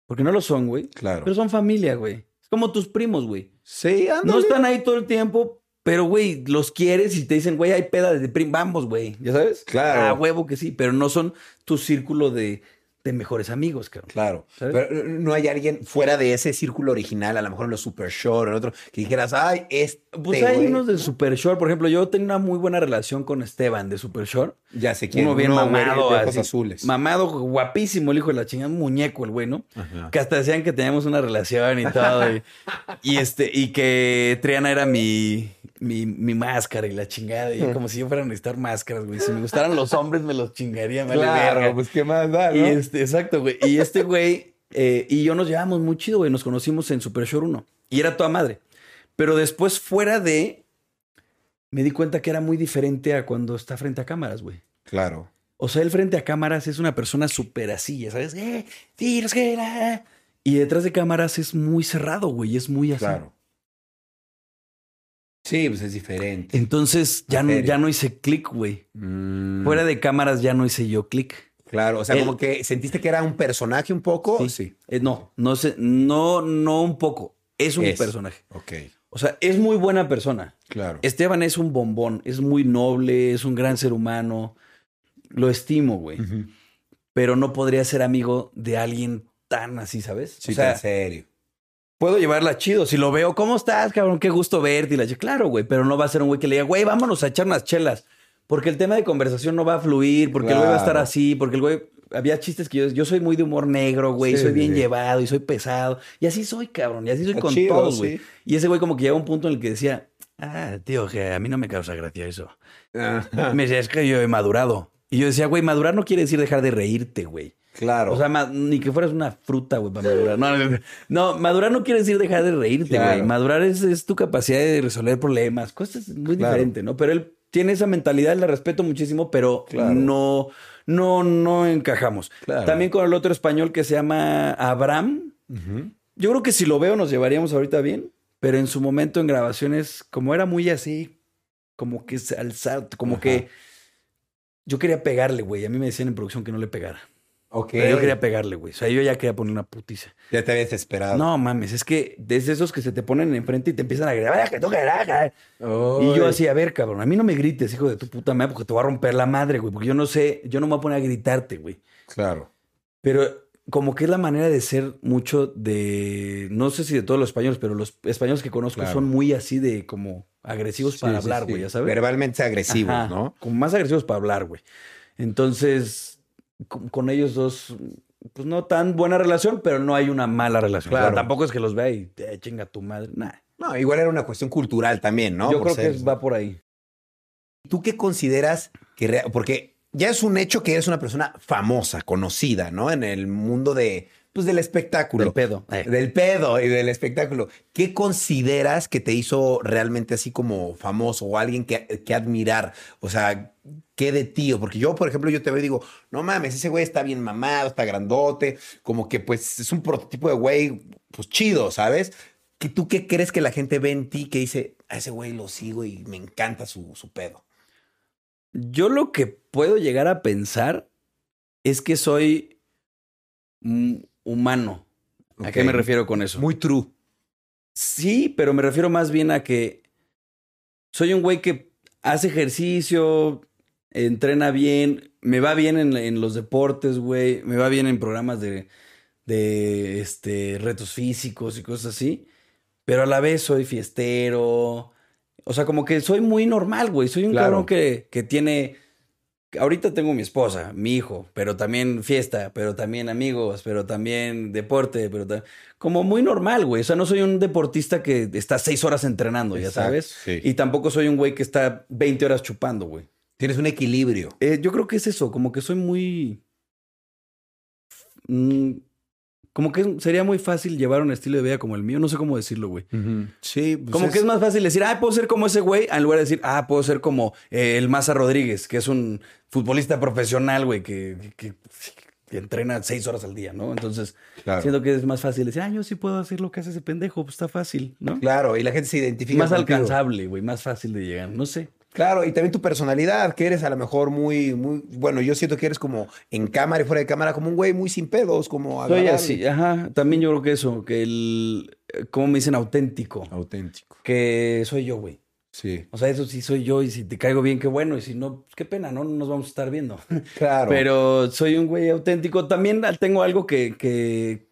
porque no lo son, güey. Claro. Pero son familia, güey. Es como tus primos, güey. Sí, No ándale. están ahí todo el tiempo, pero, güey, los quieres y te dicen, güey, hay peda de prim, vamos, güey. ¿Ya sabes? Claro. Ah, huevo que sí, pero no son tu círculo de, de mejores amigos, cabrón. Claro. ¿Sabes? Pero no hay alguien fuera de ese círculo original, a lo mejor en los Super Short o en otro, que dijeras, ay, este. Pues hay güey, unos de Super Short, por ejemplo, yo tengo una muy buena relación con Esteban de Super Short. Ya sé quién. Uno bien mamado, de ojos así. azules. Mamado, guapísimo, el hijo de la chingada, un muñeco el güey, ¿no? Ajá. Que hasta decían que teníamos una relación y todo. y, y este, y que Triana era mi, mi, mi máscara y la chingada. Y como si yo fuera a necesitar máscaras, güey. Si me gustaran los hombres, me los chingaría, me Claro, verga. pues qué más da, ¿no? Y este, exacto, güey. Y este güey eh, y yo nos llevamos muy chido, güey. Nos conocimos en Super Shore 1. Y era toda madre. Pero después, fuera de. Me di cuenta que era muy diferente a cuando está frente a cámaras, güey. Claro. O sea, él frente a cámaras es una persona súper así, ya ¿sabes? Eh, qué, la". Y detrás de cámaras es muy cerrado, güey. Es muy así. Claro. Sí, pues es diferente. Entonces ya no, ya no hice clic, güey. Mm, Fuera de cámaras ya no hice yo clic. Claro, o sea, como que sentiste que era un personaje un poco. Sí. Eh, no, no sé, no, no un poco. Es un Es. personaje. Ok, O sea, es muy buena persona. claro. Esteban es un bombón, es muy noble, es un gran ser humano. Lo estimo, güey. Pero no podría ser amigo de alguien tan así, ¿sabes? Sí, o sea, en serio. Puedo llevarla chido. Si lo veo, ¿cómo estás, cabrón? Qué gusto verte. Y la claro, güey, pero no va a ser un güey que le diga, güey, vámonos a echar unas chelas. Porque el tema de conversación no va a fluir, porque el güey va a estar así, porque el güey. Había chistes que yo, yo soy muy de humor negro, güey, Sí, soy bien sí. llevado y soy pesado. Y así soy, cabrón, y así soy Está con chido, todos, güey. sí. Y ese güey como que llega a un punto en el que decía, ah, tío, que a mí no me causa gracia eso. Ajá. Me decía, es que yo he madurado. Y yo decía, güey, madurar no quiere decir dejar de reírte, güey. Claro. O sea, ni que fueras una fruta, güey, para madurar. No, no, no. Madurar no quiere decir dejar de reírte, güey. Claro. Madurar es, es tu capacidad de resolver problemas, cosas muy Claro. diferentes, ¿no? Pero él tiene esa mentalidad, la respeto muchísimo, pero Claro. no, no, no encajamos. También con el otro español que se llama Abraham. Yo creo que si lo veo nos llevaríamos ahorita bien, pero en su momento en grabaciones, como era muy así, como que alzar, como Ajá. que yo quería pegarle, güey. A mí me decían en producción que no le pegara. Ok. Pero yo quería pegarle, güey. O sea, yo ya quería poner una putiza. Ya te habías esperado. No mames, es que desde esos que se te ponen enfrente y te empiezan a gritar, "Vaya, que toca el aja". Ay. Y yo así, a ver, cabrón, a mí no me grites, hijo de tu puta madre, porque te voy a romper la madre, güey. Porque yo no sé, yo no me voy a poner a gritarte, güey. Claro. Pero como que es la manera de ser mucho de, no sé si de todos los españoles, pero los españoles que conozco Claro. son muy así de como agresivos Sí, para sí, hablar, sí. güey, ya sabes. Verbalmente agresivos, Ajá, ¿no? Como más agresivos para hablar, güey. Entonces, con, con ellos dos, pues no tan buena relación, pero no hay una mala relación. Claro. O sea, tampoco es que los vea y te chinga tu madre. Nah. No, igual era una cuestión cultural también, ¿no? Yo Por creo que es- va por ahí. ¿Tú qué consideras que porque ya es un hecho que eres una persona famosa, conocida, ¿no? En el mundo de pues del espectáculo. Del pedo. Eh. Del pedo y del espectáculo. ¿Qué consideras que te hizo realmente así como famoso o alguien que, que admirar? O sea, ¿qué de ti? Porque yo, por ejemplo, yo te veo y digo, no mames, ese güey está bien mamado, está grandote, como que pues es un prototipo de güey, pues chido, ¿sabes? ¿Qué- ¿Tú qué crees que la gente ve en ti que dice, a ese güey lo sigo y me encanta su, su pedo? Yo lo que puedo llegar a pensar es que soy humano. ¿A qué me refiero con eso? Muy true. Sí, pero me refiero más bien a que soy un güey que hace ejercicio, entrena bien, me va bien en, en los deportes, güey, me va bien en programas de, de este, retos físicos y cosas así, pero a la vez soy fiestero, o sea, como que soy muy normal, güey, soy un Claro. cabrón que, que tiene... Ahorita tengo mi esposa, mi hijo, pero también fiesta, pero también amigos, pero también deporte, pero ta- como muy normal, güey. O sea, no soy un deportista que está seis horas entrenando, ya Exacto, sabes. sí. Y tampoco soy un güey que está 20 horas chupando, güey. Tienes un equilibrio. Eh, yo creo que es eso, como que soy muy... mm, como que sería muy fácil llevar un estilo de vida como el mío, no sé cómo decirlo, güey. Sí, pues Como que es más fácil decir, ah, puedo ser como ese güey, en lugar de decir, ah, puedo ser como eh, el Maza Rodríguez, que es un futbolista profesional, güey, que, que- que entrena seis horas al día, ¿no? Entonces, Claro. siento que es más fácil decir, ah, yo sí puedo hacer lo que hace ese pendejo, pues está fácil, ¿no? Claro, y la gente se identifica Más contigo. alcanzable, güey, más fácil de llegar, no sé. Claro, y también tu personalidad, que eres a lo mejor muy, muy, bueno, yo siento que eres como en cámara y fuera de cámara, como un güey muy sin pedos, como Soy agradable. así, ajá, también yo creo que eso, que el, eh, ¿cómo me dicen? Auténtico, Auténtico. que soy yo, güey. Sí. O sea, eso sí soy yo y si te caigo bien, qué bueno, y si no, pues qué pena, ¿no? No nos vamos a estar viendo. Claro. Pero soy un güey auténtico. También tengo algo que, que...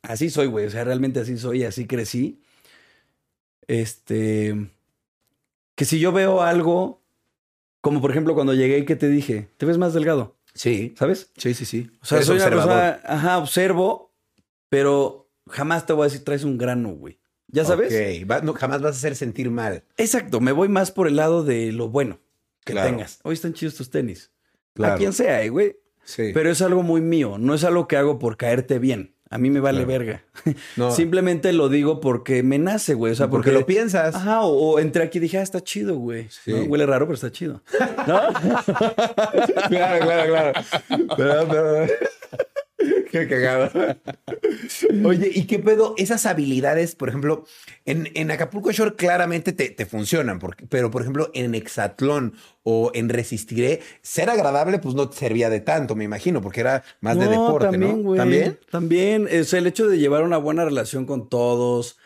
Así soy, güey. O sea, realmente así soy, así crecí. Este... Que si yo veo algo, como por ejemplo cuando llegué y que te dije, te ves más delgado, sí. ¿sabes? Sí, sí, sí. O sea, Eres soy una persona, ajá, observo, pero jamás te voy a decir, traes un grano, güey. ¿Ya sabes? Ok, va- no, jamás vas a hacer sentir mal. Exacto, me voy más por el lado de lo bueno que Claro. tengas. Hoy están chidos tus tenis. Claro. A quien sea, eh, güey. Sí. Pero es algo muy mío, no es algo que hago por caerte bien. A mí me vale Claro. verga. No, Simplemente lo digo porque me nace, güey. O sea, porque porque, lo piensas. Ajá, o, o entré aquí y dije, ah, está chido, güey. Sí. ¿No? Huele raro, pero está chido. ¿No? claro, claro, claro. Pero, pero- Qué cagado. Oye, ¿y qué pedo? Esas habilidades, por ejemplo, en, en Acapulco Shore claramente te, te funcionan, porque- pero por ejemplo, en Exatlón o en Resistiré, ser agradable pues no te servía de tanto, me imagino, porque era más de deporte, también, ¿no? También. También. Es el hecho de llevar una buena relación con todos,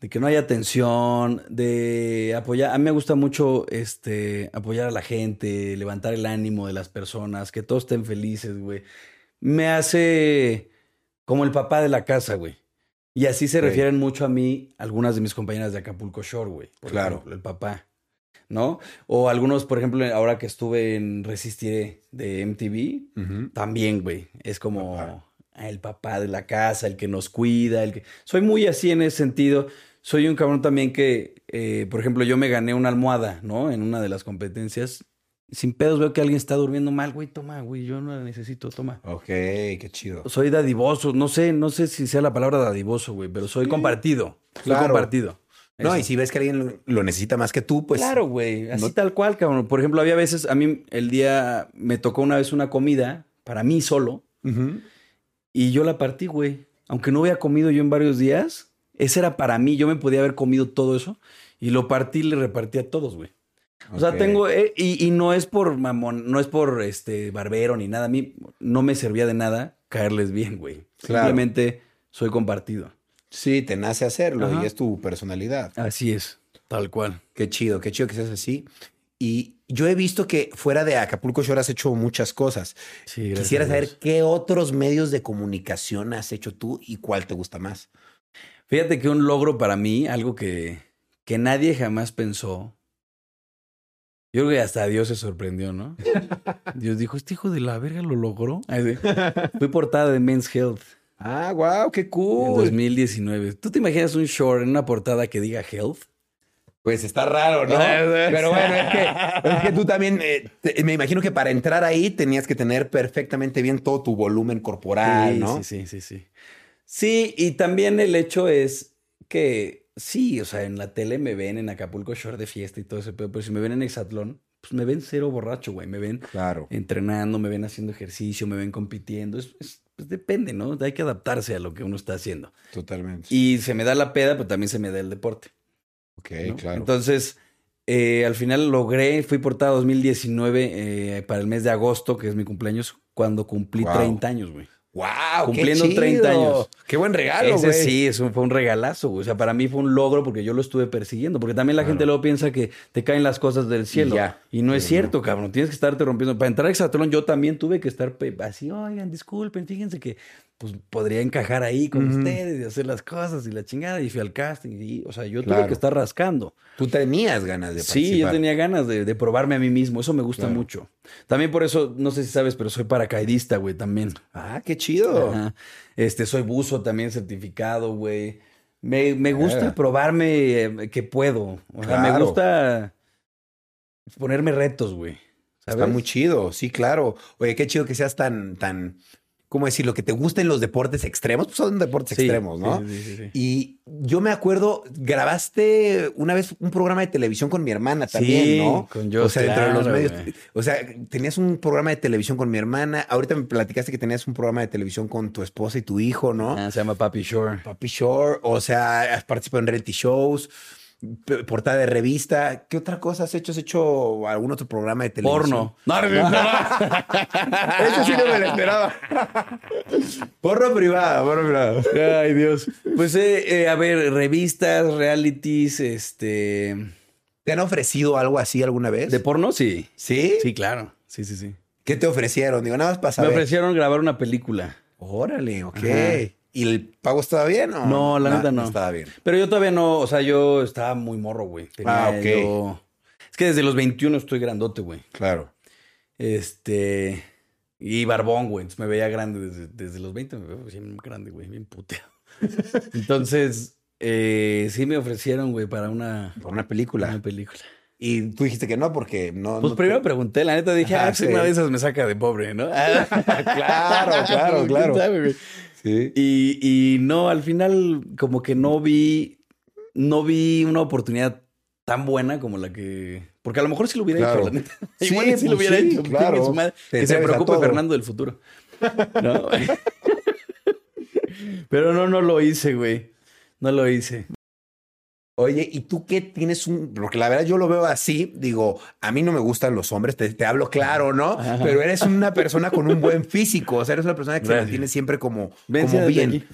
de que no haya tensión, de apoyar. A mí me gusta mucho este, apoyar a la gente, levantar el ánimo de las personas, que todos estén felices, güey. Me hace como el papá de la casa, güey. Y así se refieren mucho a mí algunas de mis compañeras de Acapulco Shore, güey. Claro. ejemplo, el papá. ¿No? O algunos, por ejemplo, ahora que estuve en Resistiré de MTV, también, güey. Es como Papá. el papá de la casa, el que nos cuida, el que... Soy muy así en ese sentido. Soy un cabrón también que, eh, por ejemplo, yo me gané una almohada, ¿no? En una de las competencias. Sin pedos veo que alguien está durmiendo mal, güey, toma, güey, yo no la necesito, toma. Ok, qué chido. Soy dadivoso, no sé, no sé si sea la palabra dadivoso, güey, pero soy compartido. Soy Claro. compartido. No, Eso. y si ves que alguien lo, lo necesita más que tú, pues. claro, güey. Así no- tal cual, cabrón. Por ejemplo, había veces, a mí el día me tocó una vez una comida para mí solo. Y yo la partí, güey. Aunque no había comido yo en varios días, ese era para mí. Yo me podía haber comido todo eso y lo partí y le repartí a todos, güey. O sea, tengo. eh, y, y no es por mamón, no es por este barbero ni nada. A mí no me servía de nada caerles bien, güey. Claro. Simplemente soy compartido. Sí, te nace hacerlo Ajá. y es tu personalidad. Así es, tal cual. Qué chido, qué chido que seas así. Y yo he visto que fuera de Acapulco Shore has hecho muchas cosas. Sí, gracias Quisiera saber qué otros medios de comunicación has hecho tú y cuál te gusta más. Fíjate que un logro para mí, algo que, que nadie jamás pensó. Yo creo que hasta Dios se sorprendió, ¿no? Dios dijo, este hijo de la verga lo logró. Fui portada de Men's Health Ah, wow, qué en cool. 2019. ¿Tú te imaginas un short en una portada que diga Health? Pues está raro, ¿no? Pero bueno, es que, es que tú también, eh, te- me imagino que para entrar ahí tenías que tener perfectamente bien todo tu volumen corporal, sí, ¿no? sí, sí, sí, sí. Sí, y también el hecho es que sí, o sea, en la tele me ven en Acapulco Shore de fiesta y todo ese pedo, pero si me ven en Exatlón, pues me ven cero borracho, güey. Me ven Claro. entrenando, me ven haciendo ejercicio, me ven compitiendo. Es, es- pues depende, ¿no? Hay que adaptarse a lo que uno está haciendo. Totalmente. Y se me da la peda, pero también se me da el deporte. ok, ¿no? claro. Entonces, eh, al final logré, fui portada 2019 eh, para el mes de agosto, que es mi cumpleaños, cuando cumplí Wow. 30 años, güey. Wow, Cumpliendo qué chido. 30 años. Qué buen regalo, Ese güey. sí, es un- fue un regalazo, güey. O sea, para mí fue un logro porque yo lo estuve persiguiendo. Porque también la gente luego piensa que te caen las cosas del cielo. ya. Y no es cierto, cabrón. Tienes que estarte rompiendo. Para entrar a Exatlón yo también tuve que estar así, oigan, disculpen, fíjense que pues podría encajar ahí con ustedes y hacer las cosas y la chingada. Y fui al casting. Y, o sea, yo tuve que estar rascando. Tú tenías ganas de Sí, yo participar. tenía ganas de, de probarme a mí mismo. Eso me gusta Claro. mucho. También por eso, no sé si sabes, pero soy paracaidista, güey, también. Ah, qué chido. Ajá. Este, soy buzo también certificado, güey. Me, me gusta probarme eh, que puedo. O sea, me gusta ponerme retos, güey. ¿Sabes? Está muy chido, sí, claro. Oye, qué chido que seas tan, tan, ¿cómo decirlo? Que te gusten los deportes extremos. Pues son deportes Sí, extremos, ¿no? sí, sí. Y yo me acuerdo, grabaste una vez un programa de televisión con mi hermana también, Sí, ¿no? con Joss, O sea, dentro de los medios. O sea, tenías un programa de televisión con mi hermana. Ahorita me platicaste que tenías un programa de televisión con tu esposa y tu hijo, ¿no? Ah, se llama Papi Shore. Papi Shore, o sea, has participado en reality shows, portada de revista. ¿Qué otra cosa has hecho? ¿Has hecho algún otro programa de televisión? Porno. No, no, no. Eso sí no me lo esperaba. porno privado, porno privado. Ay, Dios. Pues, eh, eh, a ver, revistas, realities, este... ¿Te han ofrecido algo así alguna vez? ¿De porno? Sí. ¿Sí? Sí, claro. Sí, sí, sí. ¿Qué te ofrecieron? Digo, nada más para Me saber. ofrecieron grabar una película. Órale, ok. Ajá. ¿Y el pago estaba bien o No, la neta no. estaba bien. Pero yo todavía no, o sea, yo estaba muy morro, güey. Tenía Ah, ok. yo- Es que desde los 21 estoy grandote, güey. Claro. Este. Y barbón, güey. Entonces me veía grande desde, desde los 20, me veo bien grande, güey, bien puteado. Entonces, eh, sí me ofrecieron, güey, para una, Por una película. una película. Y tú dijiste que no porque no. Pues no primero te- pregunté, la neta dije, Ajá, ah, si sí. una de esas me saca de pobre, ¿no? Claro, claro, ¿Quién claro. güey? Sí. Y, y no, al final, como que no vi, no vi una oportunidad tan buena como la que. Porque a lo mejor sí lo hubiera Claro. hecho, la neta. Sí, Igual sí lo pues hubiera sí, hecho. claro. madre. Que se preocupe. Fernando del futuro. ¿No? Pero no, no lo hice, güey. No lo hice. Oye, ¿y tú qué tienes un...? Porque la verdad yo lo veo así, digo, a mí no me gustan los hombres, te, te hablo claro, ¿no? Ajá. Pero eres una persona con un buen físico, o sea, eres una persona que se mantiene siempre como, como bien.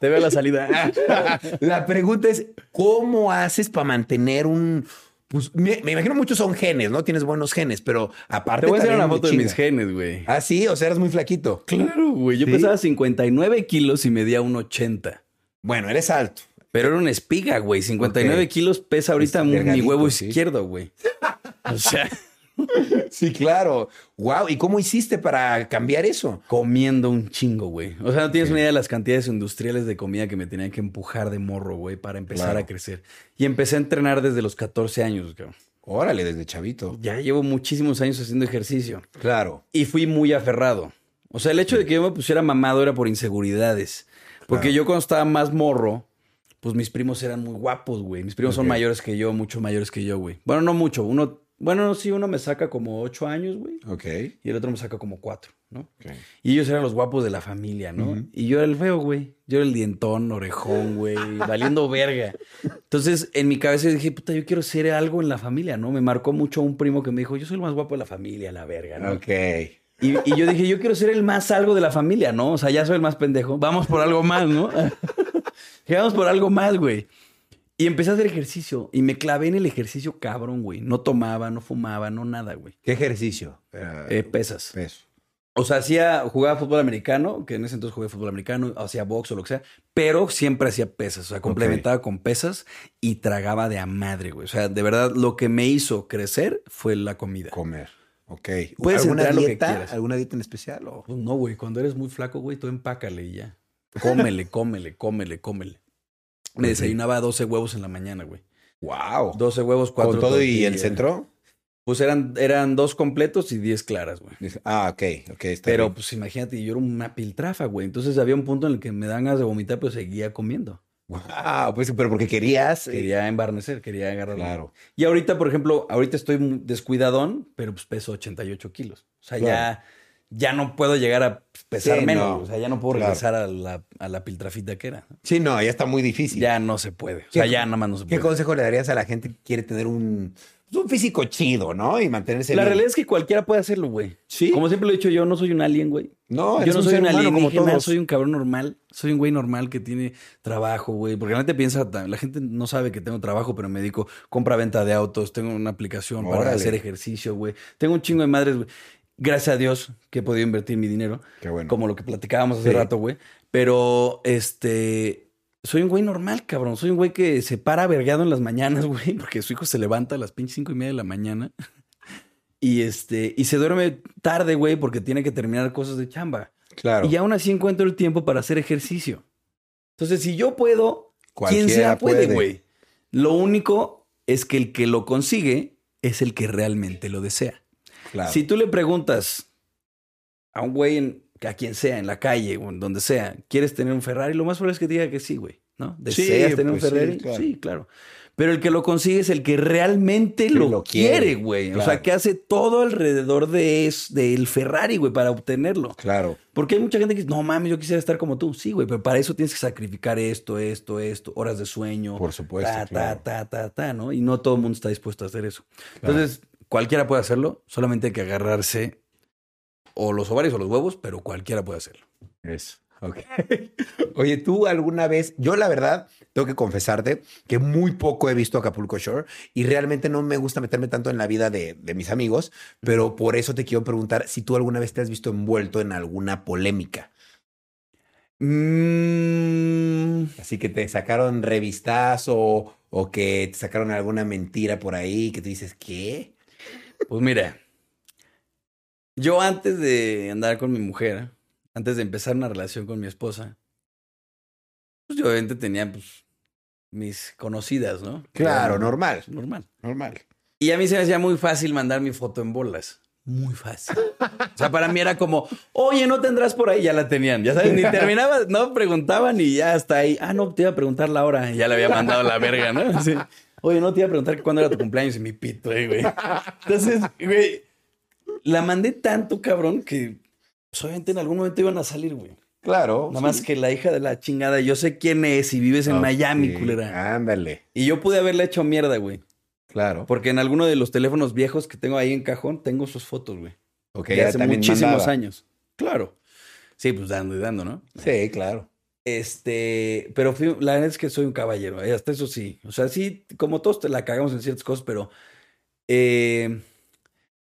Te veo la salida. La pregunta es, ¿cómo haces para mantener un... Pues me, me imagino muchos son genes, ¿no? Tienes buenos genes, pero aparte Te voy a hacer una foto de mis genes, güey. Ah, sí, o sea, eres muy flaquito. Claro, güey. Yo ¿Sí? pesaba 59 kilos y medía un 80. Bueno, eres alto. Pero era una espiga, güey. 59 Ok. kilos pesa ahorita mi huevo izquierdo, güey. O sea, Sí, claro. Wow, ¿y cómo hiciste para cambiar eso? comiendo un chingo, güey. O sea, no tienes una idea de las cantidades industriales de comida que me tenían que empujar de morro, güey, para empezar Claro. a crecer. Y empecé a entrenar desde los 14 años, cabrón. Órale, desde chavito. Ya llevo muchísimos años haciendo ejercicio. Claro. Y fui muy aferrado. O sea, el hecho de que yo me pusiera mamado era por inseguridades. Porque Claro. yo cuando estaba más morro, pues mis primos eran muy guapos, güey. Mis primos son mayores que yo, mucho mayores que yo, güey. Bueno, no mucho. Uno, bueno, sí, uno me saca como ocho años, güey. Ok. Y el otro me saca como cuatro, ¿no? Y ellos eran los guapos de la familia, ¿no? Y yo era el feo, güey. Yo era el dientón, orejón, güey, valiendo verga. Entonces, en mi cabeza dije, puta, yo quiero ser algo en la familia, ¿no? Me marcó mucho un primo que me dijo, yo soy el más guapo de la familia, la verga, ¿no? Ok. Y, y yo dije, yo quiero ser el más algo de la familia, ¿no? O sea, ya soy el más pendejo. Vamos por algo más, ¿no? Dije, Vamos por algo más, güey. Y empecé a hacer ejercicio y me clavé en el ejercicio cabrón, güey. No tomaba, no fumaba, no nada, güey. ¿Qué ejercicio? Eh, pesas. peso. O sea, hacía, jugaba fútbol americano, que en ese entonces jugué fútbol americano, hacía box o lo que sea, pero siempre hacía pesas, o sea, complementaba con pesas y tragaba de a madre, güey. O sea, de verdad, lo que me hizo crecer fue la comida. Comer. Ok. Puedes ¿Alguna entrar lo que dieta? quieras. ¿Alguna dieta en especial? O... Pues no, güey, cuando eres muy flaco, güey, tú empácale y ya. Cómele, cómele, cómele, cómele. Me desayunaba 12 huevos en la mañana, güey. Wow. 12 huevos, cuatro ¿Con todo y el centro? Pues eran, eran dos completos y 10 claras, güey. Ah, ok, ok. Está Pero bien. pues imagínate, yo era una piltrafa, güey. Entonces había un punto en el que me dan ganas de vomitar, pero seguía comiendo. Wow, pues, pero porque querías. eh, Quería embarnecer, quería agarrar. Claro. Y ahorita, por ejemplo, ahorita estoy descuidadón, pero pues peso 88 kilos. O sea, Claro. ya, ya no puedo llegar a pesar Sí, menos. no. O sea, ya no puedo Claro. regresar a, la, a la piltrafita que era. Sí, no, ya está muy difícil. Ya no se puede. O sea, ¿Qué- ya nada más no se ¿Qué puede. consejo le darías a la gente que quiere tener un un físico chido, ¿no? Y mantenerse La bien. realidad es que cualquiera puede hacerlo, güey. Sí. Como siempre lo he dicho yo, no soy un alien, güey. No, yo no un soy un humano como todos. soy un cabrón normal. Soy un güey normal que tiene trabajo, güey. Porque la gente piensa, la gente no sabe que tengo trabajo, pero me dedico compra-venta de autos, tengo una aplicación para hacer ejercicio, güey. Tengo un chingo de madres, güey. Gracias a Dios que he podido invertir mi dinero. Qué bueno. Como lo que platicábamos hace Sí. rato, güey. Pero, este... Soy un güey normal, cabrón. Soy un güey que se para vergado en las mañanas, güey. Porque su hijo se levanta a las pinches cinco y media de la mañana. Y este... Y se duerme tarde, güey, porque tiene que terminar cosas de chamba. Claro. Y aún así encuentro el tiempo para hacer ejercicio. Entonces, si yo puedo, quien sea puede. güey. Lo único es que el que lo consigue es el que realmente lo desea. Claro. Si tú le preguntas a un güey, en- a quien sea, en la calle o en donde sea, ¿quieres tener un Ferrari? Lo más probable es que te diga que sí, güey. ¿No? Sí, ¿Deseas tener pues un sí, Ferrari? claro. Sí, claro. Pero el que lo consigue es el que realmente lo, lo quiere, güey. O sea, que hace todo alrededor de es, del Ferrari, güey, para obtenerlo. Claro. Porque hay mucha gente que dice, no mames, yo quisiera estar como tú. Sí, güey, pero para eso tienes que sacrificar esto, esto, esto, horas de sueño. Por supuesto, Ta, claro. ta, ta, ta, ta, ¿no? Y no todo el mundo está dispuesto a hacer eso. Entonces, cualquiera puede hacerlo, solamente hay que agarrarse o los ovarios o los huevos, pero cualquiera puede hacerlo. Eso. Ok. Oye, tú alguna vez, yo la verdad, tengo que confesarte que muy poco he visto Acapulco Shore y realmente no me gusta meterme tanto en la vida de, de mis amigos, pero por eso te quiero preguntar si tú alguna vez te has visto envuelto en alguna polémica. Mm, Así que te sacaron revistazo o que te sacaron alguna mentira por ahí que tú dices, ¿qué? Pues mira, yo antes de andar con mi mujer, antes de empezar una relación con mi esposa, pues yo obviamente tenía pues mis conocidas, ¿no? Claro, Era normal, Normal. normal. Y a mí se me hacía muy fácil mandar mi foto en bolas. Muy fácil. O sea, para mí era como, oye, ¿no tendrás por ahí? Ya la tenían. Ya sabes, ni terminaba, no preguntaban y ya hasta ahí. Ah, no, te iba a preguntar la hora. Y ya le había mandado la verga, ¿no? Sí. Oye, no te iba a preguntar cuándo era tu cumpleaños y mi pito, eh, güey. Entonces, güey, la mandé tanto, cabrón, que pues, obviamente en algún momento iban a salir, güey. Claro. Nada más que la hija de la chingada, yo sé quién es y vives en Miami, culera. Ándale, Y yo pude haberle hecho mierda, güey. claro. Porque en alguno de los teléfonos viejos que tengo ahí en cajón, tengo sus fotos, güey. Ok, de ya hace muchísimos mandaba. años. Claro. Sí, pues dando y dando, ¿no? Sí, claro. Este, pero fui- la verdad es que soy un caballero, eh, hasta eso sí. O sea, sí, como todos te la cagamos en ciertas cosas, pero eh,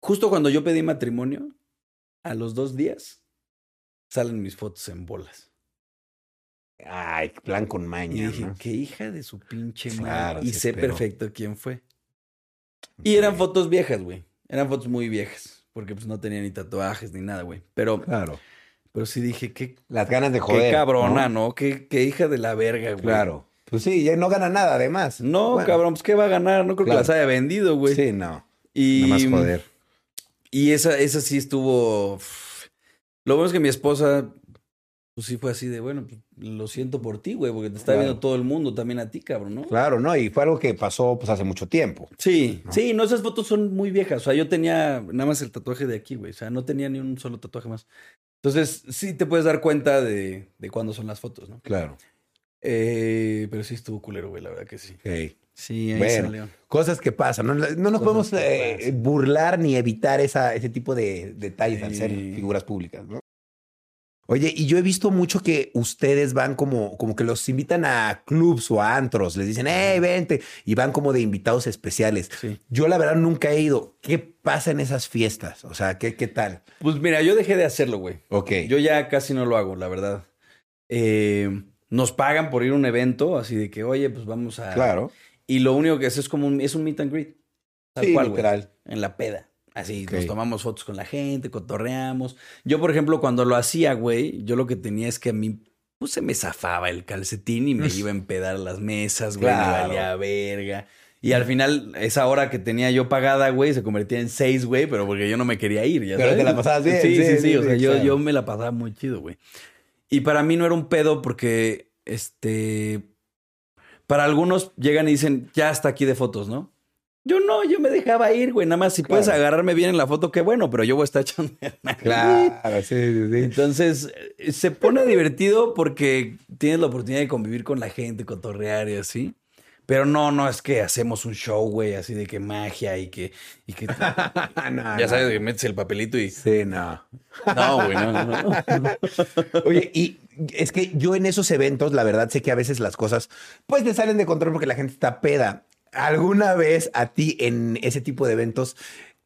justo cuando yo pedí matrimonio, a los dos días salen mis fotos en bolas. Ay, plan con Y maña, dije, ¿no? qué hija de su pinche madre. Claro, y sí, sé pero- perfecto quién fue. Y eran fotos viejas, güey. Eran fotos muy viejas. Porque pues no tenía ni tatuajes ni nada, güey. Pero, Claro. Pero sí dije, qué, Las ganas de qué joder. cabrona, ¿no? ¿no? Qué, qué hija de la verga, güey. Claro. Pues sí, ya no gana nada, además. No, Bueno, cabrón, pues qué va a ganar. No creo Claro. que las haya vendido, güey. Sí, no. Y, Nada más joder. Y esa, esa sí estuvo. Lo bueno es que mi esposa, pues sí fue así de, bueno, pues, lo siento por ti, güey, porque te está Claro. viendo todo el mundo, también a ti, cabrón, ¿no? Claro, no. Y fue algo que pasó pues hace mucho tiempo. Sí, ¿no? sí, no, esas fotos son muy viejas. O sea, yo tenía nada más el tatuaje de aquí, güey. O sea, no tenía ni un solo tatuaje más. Entonces, sí te puedes dar cuenta de, de cuándo son las fotos, ¿no? Claro. Eh, pero sí estuvo culero, güey, la verdad que sí. Sí, ahí Bueno. salió. Cosas que pasan. No, no nos Cosas podemos eh, burlar ni evitar esa, ese tipo de detalles al ser Sí. figuras públicas, ¿no? Oye, y yo he visto mucho que ustedes van como, como que los invitan a clubs o a antros, les dicen, hey, vente, y van como de invitados especiales. Sí. Yo la verdad nunca he ido. ¿Qué pasa en esas fiestas? O sea, ¿qué, qué tal? Pues mira, yo dejé de hacerlo, güey. Ok. Yo ya casi no lo hago, la verdad. Eh, nos pagan por ir a un evento, así de que, oye, pues vamos a. Claro. Y lo único que es es como un, es un meet and greet. Tal Sí, cual. En la peda. Así, nos tomamos fotos con la gente, cotorreamos. Yo, por ejemplo, cuando lo hacía, güey, yo lo que tenía es que a mí, pues se me zafaba el calcetín y me iba a empedar las mesas, güey, Claro. me valía verga. Y al final, esa hora que tenía yo pagada, güey, se convertía en seis, güey, pero porque yo no me quería ir. ¿ya Pero sabes? te la pasabas bien, Sí, sí, sí, sí. sí, o sea, yo, yo me la pasaba muy chido, güey. Y para mí no era un pedo porque, este, para algunos llegan y dicen, ya hasta aquí de fotos, ¿no? Yo no, yo me dejaba ir, güey. Nada más si puedes agarrarme bien en la foto, qué bueno, pero yo voy a estar echando. Claro, sí, sí, sí. Entonces, eh, se pone divertido porque tienes la oportunidad de convivir con la gente, cotorrear y así. Pero no, no es que hacemos un show, güey, así de que magia y que. Y que No, ya no. sabes, que metes el papelito y. Sí, no. No, güey, no, no. Oye, y es que yo en esos eventos, la verdad, sé que a veces las cosas, pues, te salen de control porque la gente está peda. ¿Alguna vez a ti en ese tipo de eventos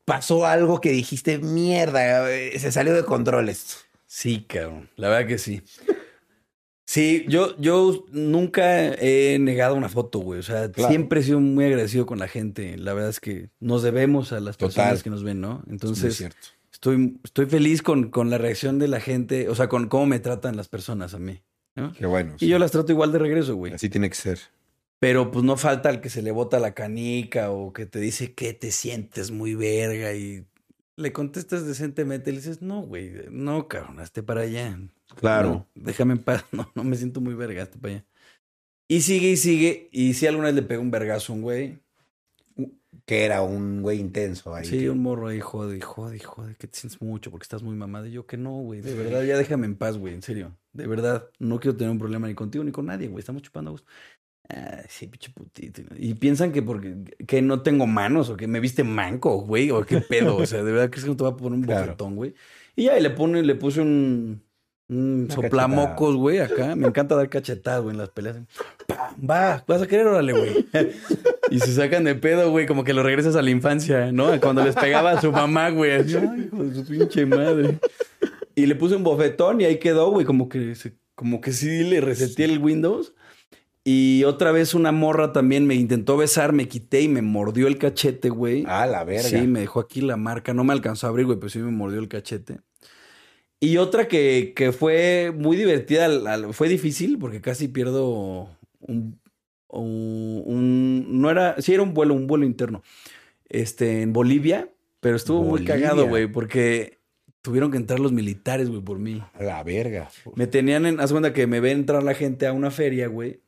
pasó algo que dijiste, mierda, eh, se salió de control esto? Sí, cabrón. La verdad que sí. Sí, yo, yo nunca he negado una foto, güey. O sea, Claro. siempre he sido muy agradecido con la gente. La verdad es que nos debemos a las Total. personas que nos ven, ¿no? Es Entonces, cierto. estoy, estoy feliz con, con la reacción de la gente, o sea, con cómo me tratan las personas a mí. ¿no? Qué bueno. Y yo las trato igual de regreso, güey. Así tiene que ser. Pero pues no falta el que se le bota la canica o que te dice que te sientes muy verga y le contestas decentemente y le dices, no, güey, no, cabrón, hazte para allá. Claro. No, déjame en paz, no, no me siento muy verga, hazte para allá. Y sigue y sigue. Y si alguna vez le pega un vergazo a un güey, Que era un güey intenso ahí. sí, un morro ahí, jode, jode, jode, que te sientes mucho porque estás muy mamado. Y yo que no, güey, de verdad, ya déjame en paz, güey, en serio. De verdad, no quiero tener un problema ni contigo ni con nadie, güey, estamos chupando a gusto. Ah, sí, pinche putito. Y piensan que porque que no tengo manos o que me viste manco, güey, o qué pedo. O sea, de verdad que es que no te va a poner un Claro. bofetón, güey. Y ya, y le pone, le puse un, soplamocos, güey, acá. Me encanta dar cachetadas, güey, en las peleas. ¡Pam! Va, vas a querer, órale, güey. Y se sacan de pedo, güey, como que lo regresas a la infancia, ¿no? Cuando les pegaba a su mamá, güey. Ay, hijo de su pinche madre. Y le puse un bofetón y ahí quedó, güey, como que, se- como que sí le reseté el Windows. Y otra vez una morra también me intentó besar, me quité y me mordió el cachete, güey. Ah, la verga. Sí, me dejó aquí la marca. No me alcanzó a abrir, güey, pero sí me mordió el cachete. Y otra que, que fue muy divertida, fue difícil porque casi pierdo un, un, un- No era. Sí, era un vuelo, un vuelo interno. Este, en Bolivia, pero estuvo muy cagado, güey, porque tuvieron que entrar los militares, güey, por mí. A La verga. Me tenían en. Haz cuenta que me ve entrar la gente a una feria, güey,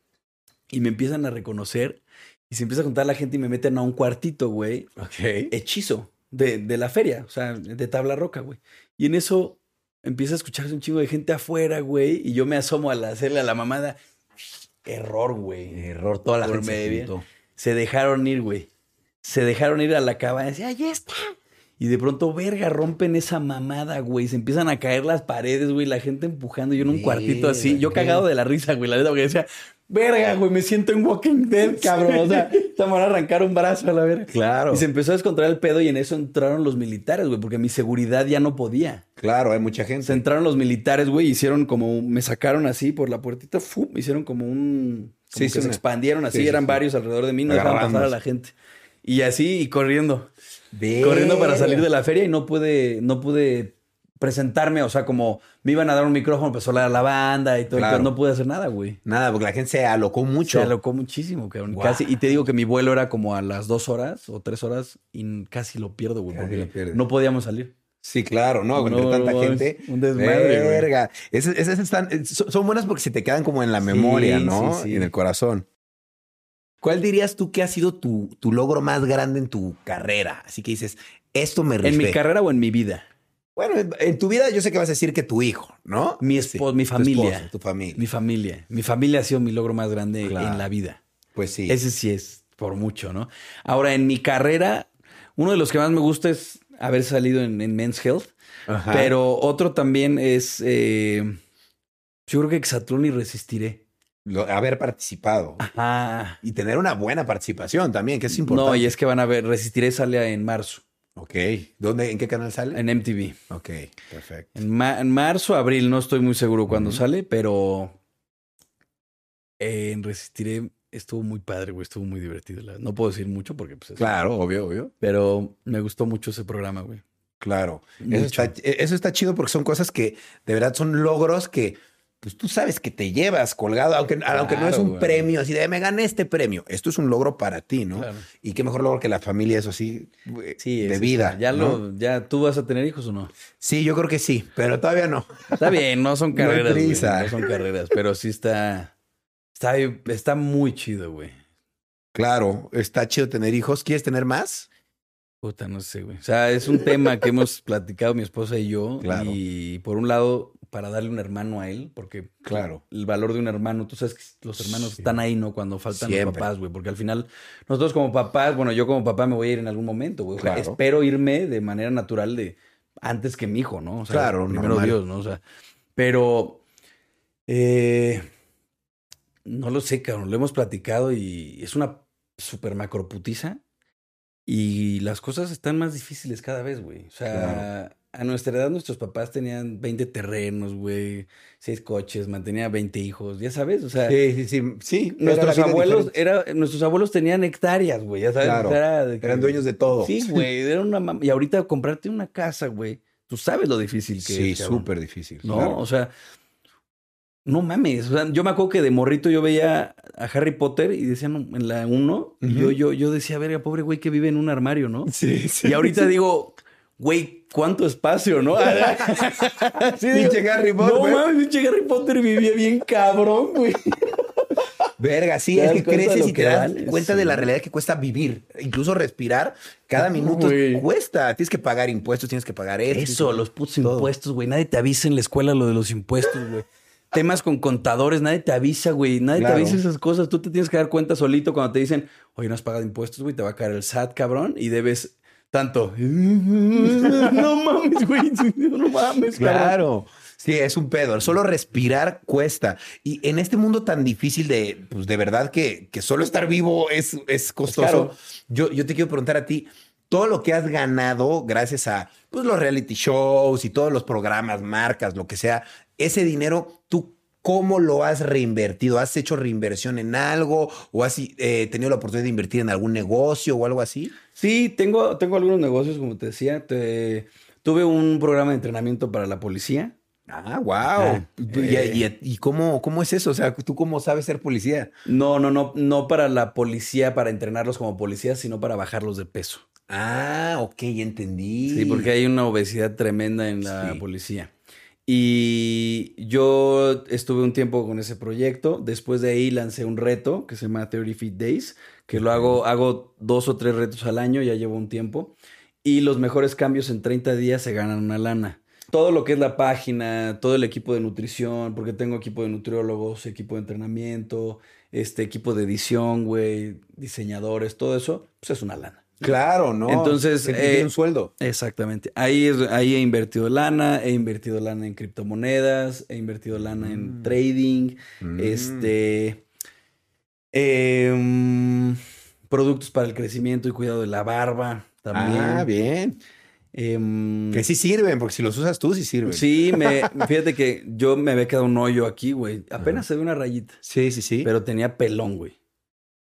y me empiezan a reconocer. Y se empieza a contar la gente y me meten a un cuartito, güey Ok. hechizo de, de la feria, o sea, de tabla roca, güey. Y en eso empieza a escucharse un chingo de gente afuera, güey, y yo me asomo a la- hacerle a la mamada. Error, güey. Error, toda la Por gente se dejaron ir, güey. Se dejaron ir a la cabaña. Decía, ahí está. Y de pronto, verga, rompen esa mamada, güey. Se empiezan a caer las paredes, güey. La gente empujando. Yo en un cuartito así. Yo cagado de la risa, güey. La neta, porque decía, verga, güey, me siento en Walking Dead, cabrón. O sea, te van a arrancar un brazo a la verga. Claro. Y se empezó a descontrolar el pedo y en eso entraron los militares, güey, porque mi seguridad ya no podía. Claro, hay mucha gente. Se entraron los militares, güey, hicieron como, me sacaron así por la puertita, ¡fum! hicieron como un, como Sí, que sí, se una- expandieron así, sí, eran varios alrededor de mí, no dejaban pasar a la gente. Y así, y corriendo, Verga. corriendo para salir de la feria y no pude, no pude presentarme, o sea, como me iban a dar un micrófono, empezó a hablar la banda y todo, Claro. pero no pude hacer nada, güey. Nada, porque la gente se alocó mucho. Se alocó muchísimo, cabrón. Casi, y te digo que mi vuelo era como a las dos horas o tres horas y casi lo pierdo, güey, porque lo no podíamos salir. Sí, claro, no, No, entre tanta no, gente. un desmadre. Verga. Esas, esas están, eh, son buenas porque se te quedan como en la memoria, ¿no? sí, sí. Y en el corazón. ¿Cuál dirías tú que ha sido tu, tu logro más grande en tu carrera? Así que dices, esto me ¿En rifé. mi carrera o en mi vida? Bueno, en, tu vida yo sé que vas a decir que tu hijo, ¿no? Mi esposo, mi tu familia. esposo, tu familia. Mi familia. Mi familia ha sido mi logro más grande Claro. en la vida. Pues sí. Ese sí es por mucho, ¿no? Ahora, en mi carrera, uno de los que más me gusta es haber salido en, en Men's Health. Ajá. Pero otro también es. eh, yo creo que Exatlón y Resistiré. Lo- haber participado. Ajá. Y tener una buena participación también, que es importante. No, y es que van a ver, Resistiré sale en marzo, Ok. ¿Dónde, en qué canal sale? en MTV. Ok, perfecto. En, ma- en marzo, abril, no estoy muy seguro cuándo sale, pero en Resistiré estuvo muy padre, güey, estuvo muy divertido. No puedo decir mucho porque, pues, es- Claro, obvio, obvio. pero me gustó mucho ese programa, güey. Claro. Eso está, eso está chido porque son cosas que de verdad son logros que pues tú sabes que te llevas colgado, aunque, aunque no es un güey. premio así de me gané este premio. Esto es un logro para ti, ¿no? Claro. Y qué mejor logro que la familia, eso sí, Sí, de es- vida. Ya ¿no? lo, ya tú vas a tener hijos o no? Sí, yo creo que sí, pero todavía no. Está bien, no son carreras, güey, no son carreras, pero sí está, está, está muy chido, güey. Claro, está chido tener hijos. ¿Quieres tener más? Puta, no sé, güey. O sea, es un tema que hemos platicado mi esposa y yo. Claro. Y por un lado, para darle un hermano a él, porque Claro. el valor de un hermano, tú sabes que los hermanos Sí. están ahí, ¿no? Cuando faltan los papás, güey, porque al final nosotros como papás, bueno, yo como papá me voy a ir en algún momento, güey. O sea, Claro. espero irme de manera natural de antes que mi hijo, ¿no? O sea, Claro, primero normal. Dios, ¿no? O sea, pero eh, no lo sé, cabrón, lo hemos platicado y es una super macroputiza y las cosas están más difíciles cada vez, güey. O sea, a nuestra edad nuestros papás tenían 20 terrenos, güey, seis coches, mantenía 20 hijos, ya sabes, o sea, Sí, sí, sí. sí nuestros abuelos diferente. era nuestros abuelos tenían hectáreas, güey, ya sabes, Claro, o sea, era de que- Eran dueños de todo. Sí, güey, era una y ahorita comprarte una casa, güey, tú sabes lo difícil que Sí, es, cabrón. súper difícil. ¿no? claro. O sea, no mames. O sea, yo me acuerdo que de morrito yo veía a Harry Potter y decían en la 1, y yo, yo, yo decía, verga, pobre güey que vive en un armario, ¿no? Sí, sí. Y ahorita digo, güey, ¿cuánto espacio, no? Sí, Pinche Harry Potter, No mames, pinche Harry Potter vivía bien cabrón, güey. Verga, sí, ¿Te es que creces y te das vale? cuenta Sí. de la realidad que cuesta vivir. Incluso respirar, cada minuto Güey. cuesta. Tienes que pagar impuestos, tienes que pagar esto. Eso, que- los putos todo. impuestos, güey. Nadie te avisa en la escuela lo de los impuestos, güey. Temas con contadores, nadie te avisa, güey. Nadie Claro. te avisa esas cosas. Tú te tienes que dar cuenta solito cuando te dicen, oye, no has pagado impuestos, güey, te va a caer el SAT, cabrón, y debes tanto. no mames, güey. No mames, cabrón. Claro. Sí, es un pedo. Solo respirar cuesta. Y en este mundo tan difícil de, pues de verdad que, que solo estar vivo es, es costoso. Claro. Yo, yo te quiero preguntar a ti, todo lo que has ganado gracias a pues, los reality shows y todos los programas, marcas, lo que sea, ese dinero, ¿tú cómo lo has reinvertido? ¿Has hecho reinversión en algo o has eh, tenido la oportunidad de invertir en algún negocio o algo así? Sí, tengo, tengo algunos negocios, como te decía. Te- tuve un programa de entrenamiento para la policía. Ah, wow. Ajá. ¿Y, Eh. y- y cómo, cómo es eso? O sea, ¿tú cómo sabes ser policía? No, no, no, no para la policía, para entrenarlos como policías, sino para bajarlos de peso. Ah, ok, ya entendí. Sí, porque hay una obesidad tremenda en la Sí. policía. Y yo estuve un tiempo con ese proyecto. Después de ahí lancé un reto que se llama 30 Feet Days, que lo hago, hago dos o tres retos al año, ya llevo un tiempo. Y los mejores cambios en 30 días se ganan una lana. Todo lo que es la página, todo el equipo de nutrición, porque tengo equipo de nutriólogos, equipo de entrenamiento, este equipo de edición, güey, diseñadores, todo eso, pues es una lana. Claro, ¿no? Entonces, que tiene eh, un sueldo. Exactamente. Ahí, ahí he invertido lana, he invertido lana en criptomonedas, he invertido lana en Mm. trading, Mm. este, em, productos para el crecimiento y cuidado de la barba también. Ah, bien. Em, Que sí sirven, porque si los usas tú, sí sirven. sí, me, fíjate que yo me había quedado un hoyo aquí, güey. Apenas se ve una rayita, Sí, sí, sí. pero tenía pelón, güey.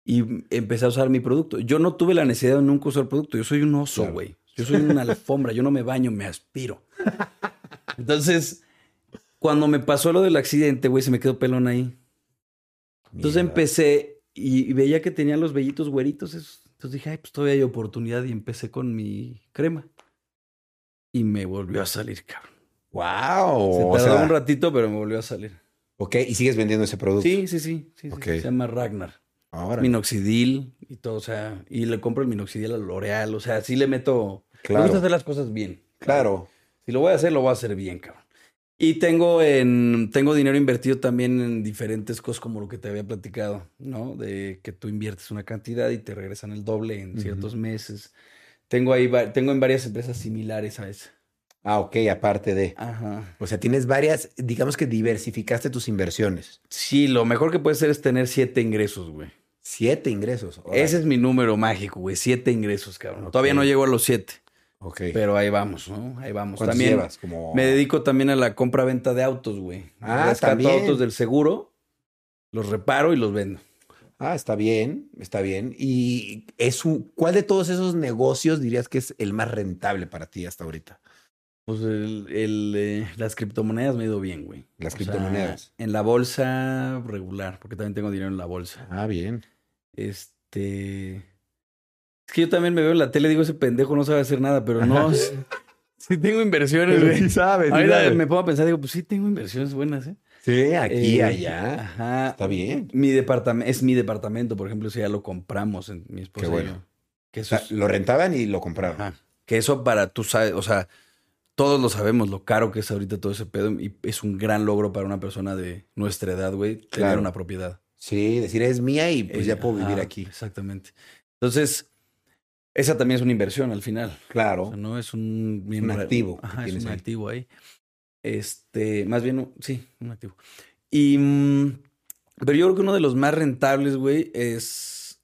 Y empecé a usar mi producto. Yo no tuve la necesidad de nunca usar producto. Yo soy un oso, Claro. güey. Yo soy una alfombra. Yo no me baño, me aspiro. Entonces, cuando me pasó lo del accidente, güey, se me quedó pelón ahí. Entonces Mierda. empecé y, y veía que tenía los vellitos güeritos. esos. Entonces dije, ay, pues todavía hay oportunidad y empecé con mi crema. Y me volvió a salir, cabrón. Wow. Se o tardó sea, un ratito, pero me volvió a salir. Ok, y sigues vendiendo ese producto. Sí, sí, sí. sí, sí. Ok. Se llama Ragnar. Ahora. Minoxidil y todo, o sea, y le compro el minoxidil a L'Oreal, o sea, sí le meto. Me Claro. gusta hacer las cosas bien. Claro. Si lo voy a hacer, lo voy a hacer bien, cabrón. Y tengo en tengo dinero invertido también en diferentes cosas como lo que te había platicado, ¿no? De que tú inviertes una cantidad y te regresan el doble en ciertos meses. Tengo ahí tengo en varias empresas similares a esa. Ah, ok, aparte de. Ajá. O sea, tienes varias, digamos que diversificaste tus inversiones. Sí, lo mejor que puedes hacer es tener siete ingresos, güey. Siete ingresos. Ese es mi número mágico, güey. Siete ingresos, cabrón. Todavía no llego a los siete. Ok. Pero ahí vamos, ¿no? Ahí vamos. ¿Cuántos También llevas? Como... me dedico también a la compra-venta de autos, güey. Ah, Rescato también. autos del seguro, los reparo y los vendo. Ah, está bien, está bien. ¿Y es un, cuál de todos esos negocios dirías que es el más rentable para ti hasta ahorita? Pues el, el, eh, las criptomonedas me ha ido bien, güey. Las O sea, criptomonedas. en la bolsa regular, porque también tengo dinero en la bolsa. Ah, bien. Este. Es que yo también me veo en la tele, digo, ese pendejo no sabe hacer nada, pero no. sí, sí tengo inversiones, güey. sabes. Ahorita me pongo a pensar, digo, pues sí tengo inversiones buenas, ¿eh? Sí, aquí, Eh, allá. Ajá. Está bien. Mi departamento, es mi departamento, por ejemplo, si ya lo compramos en mi esposa Qué y bueno. yo. Que O eso, sea, es- lo rentaban y lo compraron. ajá. que eso para tú sabes, o sea, todos lo sabemos, lo caro que es ahorita todo ese pedo. Y es un gran logro para una persona de nuestra edad, güey, tener Claro. una propiedad. Sí, decir es mía y pues Eh, ya puedo vivir aquí. Exactamente. Entonces, esa también es una inversión al final. Claro. O sea, no es un, Un activo que Ajá, es un ahí. activo ahí. Este, más bien, sí, un activo. Y, mm, pero yo creo que uno de los más rentables, güey, es,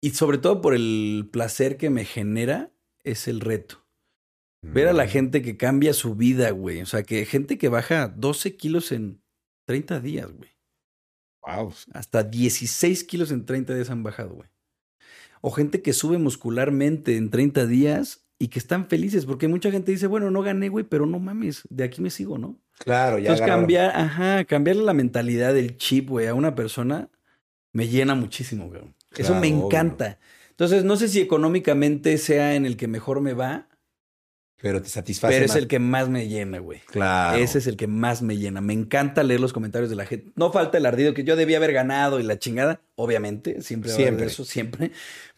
y sobre todo por el placer que me genera, es el reto. Ver a la gente que cambia su vida, güey. O sea, que gente que baja 12 kilos en 30 días, güey. Wow. Hasta 16 kilos en 30 días han bajado, güey. O gente que sube muscularmente en 30 días y que están felices, porque mucha gente dice, bueno, no gané, güey, pero no mames, de aquí me sigo, ¿no? Claro, ya. Entonces cambiar, ajá, cambiarle la mentalidad del chip, güey, a una persona me llena muchísimo, güey. Eso me obvio. encanta. Entonces, no sé si económicamente sea en el que mejor me va, Pero te satisface. pero es el que más me llena, güey. Claro. Ese es el que más me llena. Me encanta leer los comentarios de la gente. No falta el ardido que yo debía haber ganado y la chingada, obviamente, siempre va a haber Siempre. eso, siempre.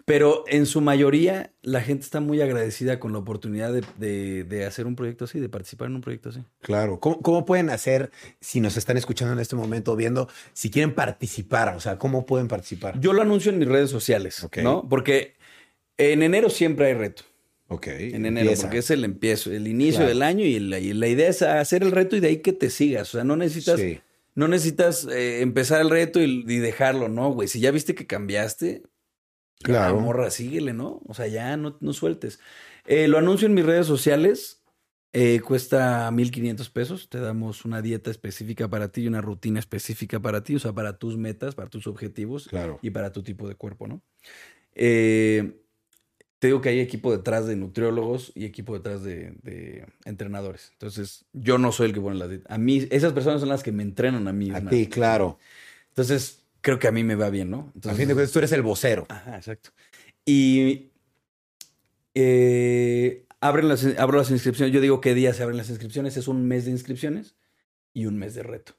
Pero en su mayoría, la gente está muy agradecida con la oportunidad de, de- de hacer un proyecto así, de participar en un proyecto así. Claro. ¿Cómo, cómo pueden hacer, si nos están escuchando en este momento o viendo, si quieren participar? O sea, ¿cómo pueden participar? Yo lo anuncio en mis redes sociales. ¿no? Porque en enero siempre hay reto. Ok. En enero, empieza. porque es el empiezo, el inicio Claro. del año y la, y la idea es hacer el reto y de ahí que te sigas. O sea, no necesitas Sí. No necesitas eh, empezar el reto y, y dejarlo, ¿no, güey? Si ya viste que cambiaste, Claro. morra, síguele, ¿no? O sea, ya no, no sueltes. Eh, lo anuncio en mis redes sociales. eh, cuesta 1.500 pesos. Te damos una dieta específica para ti y una rutina específica para ti. O sea, para tus metas, para tus objetivos Claro. y para tu tipo de cuerpo, ¿no? Eh, te digo que hay equipo detrás de nutriólogos y equipo detrás de, de entrenadores. Entonces, yo no soy el que pone la dieta. A mí, esas personas son las que me entrenan a mí. A ti, claro. Entonces, creo que a mí me va bien, ¿no? A Entonces, fin de cuentas, tú eres el vocero. Ajá, exacto. Y eh, abren las, abro las inscripciones. Yo digo qué día se abren las inscripciones. Es un mes de inscripciones y un mes de reto.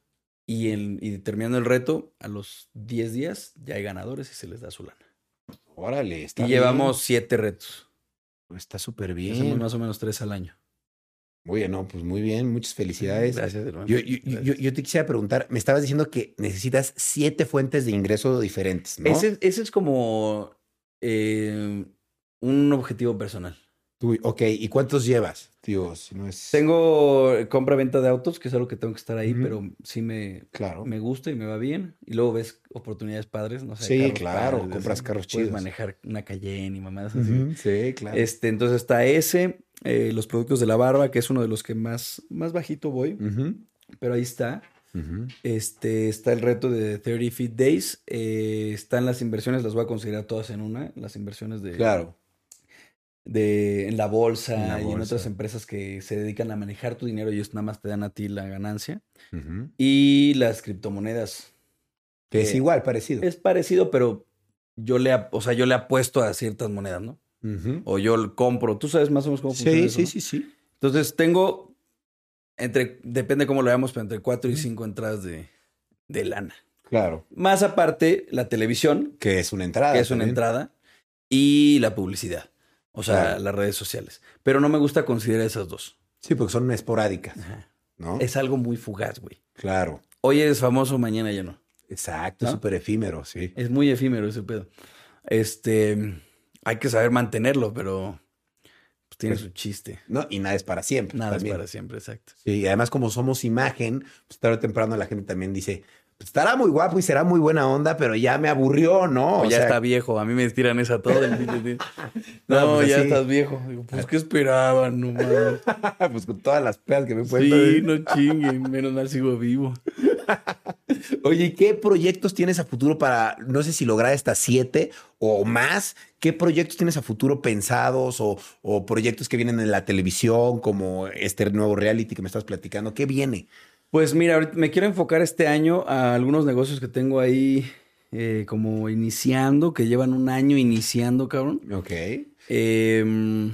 Y, el, y terminando el reto, a los 10 días ya hay ganadores y se les da su lana. Órale, está y bien. llevamos siete retos. Está súper Hacemos bien. más o menos tres al año. Oye, no, pues muy bien. Muchas felicidades. Gracias, hermano. Yo, yo, yo, yo te quisiera preguntar, me estabas diciendo que necesitas siete fuentes de ingreso diferentes, ¿no? ese, ese es como eh, un objetivo personal. Tú- ok, ¿y cuántos llevas? Tío, si no es... Tengo compra-venta de autos, que es algo que tengo que estar ahí, pero sí me, Claro. me gusta y me va bien. Y luego ves oportunidades padres, no sé. Sí, claro, padres, compras carros Puedes chidos. manejar una Cayenne y mamadas así. Sí, claro. Este, entonces está ese, eh, los productos de la barba, que es uno de los que más, más bajito voy, pero ahí está. Este, está el reto de 30 Feet Days. eh, están las inversiones, las voy a considerar todas en una. Las inversiones de, Claro. De en la bolsa En la y en otras empresas que se dedican a manejar tu dinero y ellos nada más te dan a ti la ganancia. Y las criptomonedas. Que es igual, parecido. Es parecido, pero yo le, o sea, yo le apuesto a ciertas monedas, ¿no? O yo compro. Tú sabes más o menos cómo funciona Sí, eso, sí, ¿no? sí, sí. Entonces tengo entre, depende cómo lo veamos, pero entre cuatro y cinco entradas de, de lana. Claro. Más aparte, la televisión, Que es una entrada. que es una también. entrada, y la publicidad. O sea, Claro. las redes sociales. Pero no me gusta considerar esas dos. Sí, porque son esporádicas, Ajá. ¿no? Es algo muy fugaz, güey. Claro. Hoy eres famoso, mañana ya no. Exacto, ¿No? súper efímero, sí. Es muy efímero ese pedo. Este, hay que saber mantenerlo, pero pues, tiene su chiste. No, y nada es para siempre. Nada también. es para siempre, exacto. Sí, y además como somos imagen, pues tarde o temprano la gente también dice, pues, estará muy guapo y será muy buena onda, pero ya me aburrió, ¿no? O, O ya sea, está viejo, a mí me tiran esa todo. el. No, no, pues ya así. estás viejo. Digo, pues, ¿qué esperaban? No mames. pues con todas las pedas que me puesto. Sí, no chinguen, menos mal sigo vivo. Oye, ¿y qué proyectos tienes a futuro para, no sé si lograr estas siete o más? ¿Qué proyectos tienes a futuro pensados o, o proyectos que vienen en la televisión como este nuevo reality que me estás platicando? ¿Qué viene? Pues mira, ahorita me quiero enfocar este año a algunos negocios que tengo ahí eh, como iniciando, que llevan un año iniciando, cabrón. Ok. Eh,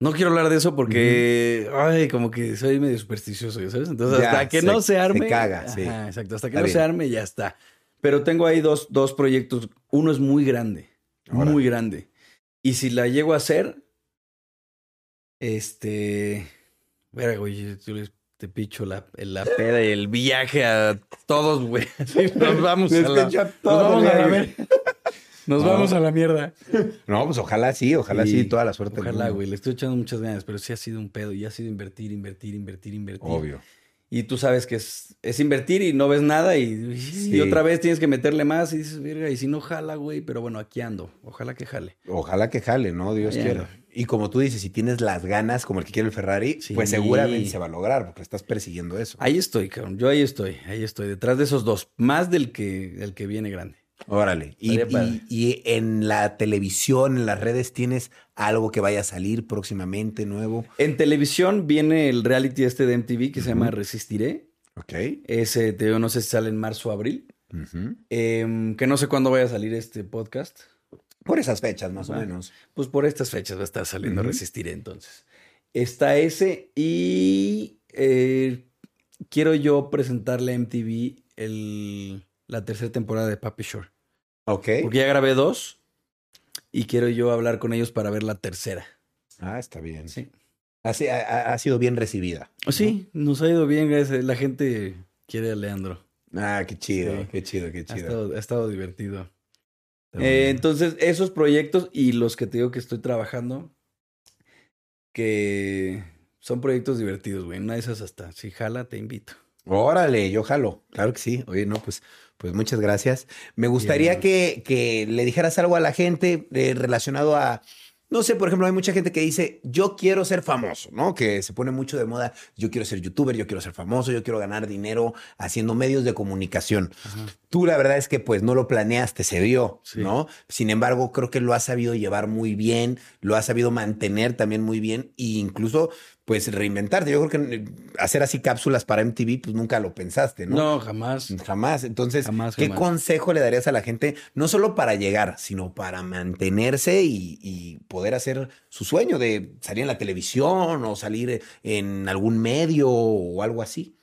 no quiero hablar de eso porque, ay, como que soy medio supersticioso, ¿ya ¿sabes? Entonces, Ya, hasta que se- no se se arme. caga, sí. Ajá, exacto. Hasta que Está no bien. se arme, ya está. Pero tengo ahí dos, dos proyectos. Uno es muy grande, muy grande. Y si la llego a hacer, este, Verga, güey, yo les- te picho la, la peda y el viaje a todos, güey. Nos vamos a la, nos vamos a la ver- Nos No. vamos a la mierda. No, pues ojalá sí, ojalá sí, toda la suerte. Ojalá, güey. Le estoy echando muchas ganas, pero sí ha sido un pedo y ha sido invertir, invertir, invertir, invertir. Obvio. Y tú sabes que es, es invertir y no ves nada y, y otra vez tienes que meterle más y dices, verga, y si no jala, güey, pero bueno, aquí ando. Ojalá que jale. Ojalá que jale, ¿no? Dios quiera. Y como tú dices, si tienes las ganas, como el que quiere el Ferrari, Sí. pues seguramente se va a lograr, porque estás persiguiendo eso. Ahí estoy, cabrón. Yo ahí estoy, ahí estoy, detrás de esos dos. Más del que, del que viene grande. Órale. Y, en la televisión, en las redes, ¿tienes algo que vaya a salir próximamente nuevo? En televisión viene el reality este de MTV que se llama Resistiré. Ok. Ese, te digo, no sé si sale en marzo o abril. Em, que no sé cuándo vaya a salir este podcast. Por esas fechas, más o menos. Pues por estas fechas va a estar saliendo Ujú. Resistiré entonces. Está ese y eh, quiero yo presentarle a MTV el, la tercera temporada de Papi Shore. Ok. Porque ya grabé dos y quiero yo hablar con ellos para ver la tercera. Ah, está bien. Sí. Ha, ha- sido bien recibida. Sí, nos ha ido bien, gracias. La gente quiere a Leandro. Ah, qué chido, Sí. qué chido, qué Ha chido. estado, ha estado divertido. Eh, entonces, esos proyectos y los que te digo que estoy trabajando, que son proyectos divertidos, güey. Una de esas hasta, si jala, te invito. Órale, yo jalo. Claro que sí. Oye, no, pues, pues muchas gracias. Me gustaría que, que le dijeras algo a la gente eh, relacionado a, no sé, por ejemplo, hay mucha gente que dice, yo quiero ser famoso, ¿no? Que se pone mucho de moda, yo quiero ser youtuber, yo quiero ser famoso, yo quiero ganar dinero haciendo medios de comunicación. Tú la verdad es que pues no lo planeaste, se dio, Sí. ¿no? Sin embargo, creo que lo has sabido llevar muy bien, lo has sabido mantener también muy bien e incluso pues reinventarte. Yo creo que eh, hacer así cápsulas para MTV pues nunca lo pensaste, ¿no? No, jamás. Jamás. Entonces, Jamás, ¿qué jamás. consejo le darías a la gente, no solo para llegar, sino para mantenerse y, y poder hacer su sueño de salir en la televisión o salir en algún medio o algo así?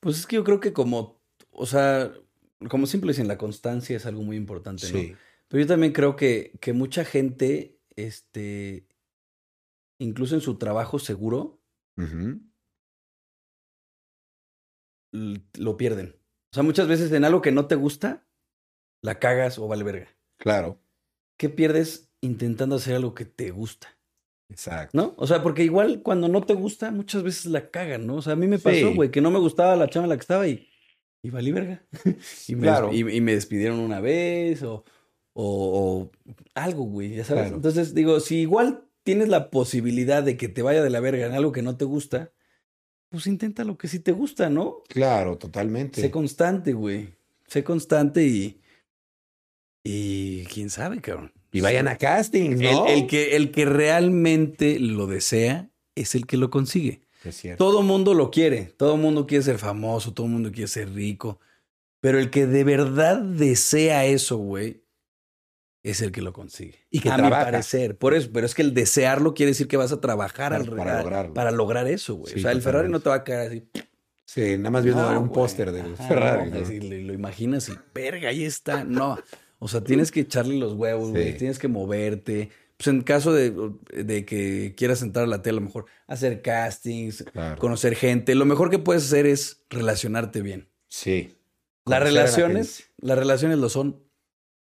Pues es que yo creo que como, o sea, como siempre dicen, la constancia es algo muy importante, ¿no? Pero yo también creo que, que mucha gente, este, incluso en su trabajo seguro, lo pierden. O sea, muchas veces en algo que no te gusta, la cagas o vale verga. Claro. ¿Qué pierdes intentando hacer algo que te gusta? Exacto. ¿No? O sea, porque igual cuando no te gusta, muchas veces la cagan, ¿no? O sea, a mí me pasó, güey, que no me gustaba la chava en la que estaba y, y valí verga. y, me, Claro. y, y me despidieron una vez o, o, o algo, güey, ya sabes. Claro. Entonces, digo, si igual tienes la posibilidad de que te vaya de la verga en algo que no te gusta, pues intenta lo que sí te gusta, ¿no? Claro, totalmente. Sé constante, güey. Sé constante y. Y quién sabe, cabrón. Y vayan a castings, ¿no? El, el que, el que realmente lo desea es el que lo consigue. Es cierto. Todo mundo lo quiere. Todo mundo quiere ser famoso. Todo mundo quiere ser rico. Pero el que de verdad desea eso, güey, es el que lo consigue. Y que a trabaja. mi parecer. Por eso, pero es que el desearlo quiere decir que vas a trabajar Para- al- para a- lograrlo. para lograr eso, güey. Sí, o sea, el Ferrari no te va a caer así. Sí, nada más viendo No, un póster del Ajá, Ferrari. no, ¿no? así le- lo imaginas y, verga, ahí está. No, o sea, tienes que echarle los huevos, güey, Sí. tienes que moverte. Pues en caso de, de que quieras entrar a la tele, a lo mejor hacer castings, Claro. conocer gente. Lo mejor que puedes hacer es relacionarte bien. Sí. Las relaciones, las relaciones lo son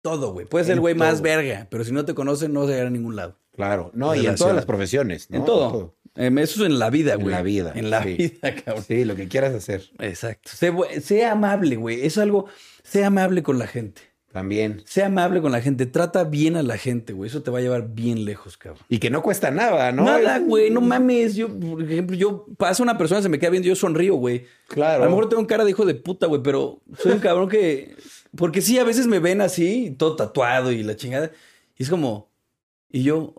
todo, güey. Puedes ser el En güey más verga, pero si no te conocen, no vas a llegar a ningún lado. Claro. No, y en todas las profesiones, ¿no? En todo. Em, eso es en la vida, En güey. la vida, En la sí. vida, cabrón. Sí, lo que quieras hacer. Exacto. Sé, amable, güey. Es algo, sé amable con la gente. También. Sé amable con la gente. Trata bien a la gente, güey. Eso te va a llevar bien lejos, cabrón. Y que no cuesta nada, ¿no? Nada, güey. No mames. Yo, por ejemplo, yo pasa una persona, se me queda viendo, yo sonrío, güey. Claro. A lo mejor tengo un cara de hijo de puta, güey, pero soy un cabrón que. Porque sí, a veces me ven así, todo tatuado y la chingada. Y es como. Y yo.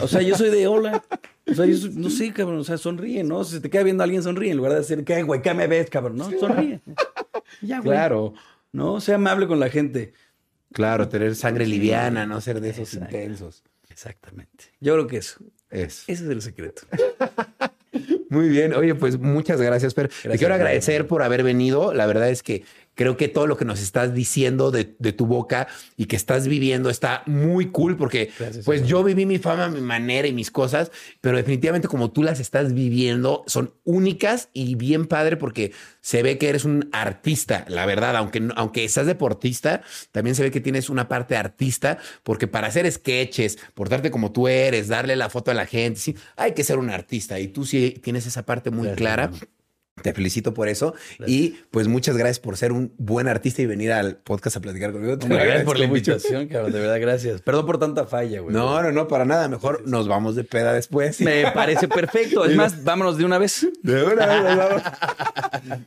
O sea, yo soy de hola. O sea, yo soy- no sé, cabrón. O sea, sonríe, ¿no? Si se te queda viendo a alguien, sonríe. En lugar de decir, ¿qué, güey? ¿Qué me ves, cabrón? No, sonríe. Ya, güey. Claro. No, sea amable con la gente. Claro, tener sangre liviana, no ser de esos Exacto. intensos. Exactamente. Yo creo que eso. Es. Ese es el secreto. Muy bien. Oye, pues muchas gracias, Fer. Te Gracias, quiero Fer. agradecer por haber venido. La verdad es que creo que todo lo que nos estás diciendo de, de tu boca y que estás viviendo está muy cool porque Gracias, pues yo viví mi fama, a mi manera y mis cosas, pero definitivamente como tú las estás viviendo son únicas y bien padre porque se ve que eres un artista, la verdad, aunque, aunque seas deportista, también se ve que tienes una parte artista porque para hacer sketches, portarte como tú eres, darle la foto a la gente, sí, hay que ser un artista y tú sí tienes esa parte muy Gracias, clara. Te felicito por eso y pues muchas gracias por ser un buen artista y venir al podcast a platicar conmigo. Te gracias por la mucho. invitación, cabrón. De verdad, gracias. Perdón por tanta falla, güey. No, no, no, para nada. Mejor nos vamos de peda después. Me parece perfecto. Es más, vámonos de una vez. De una vez nos vamos.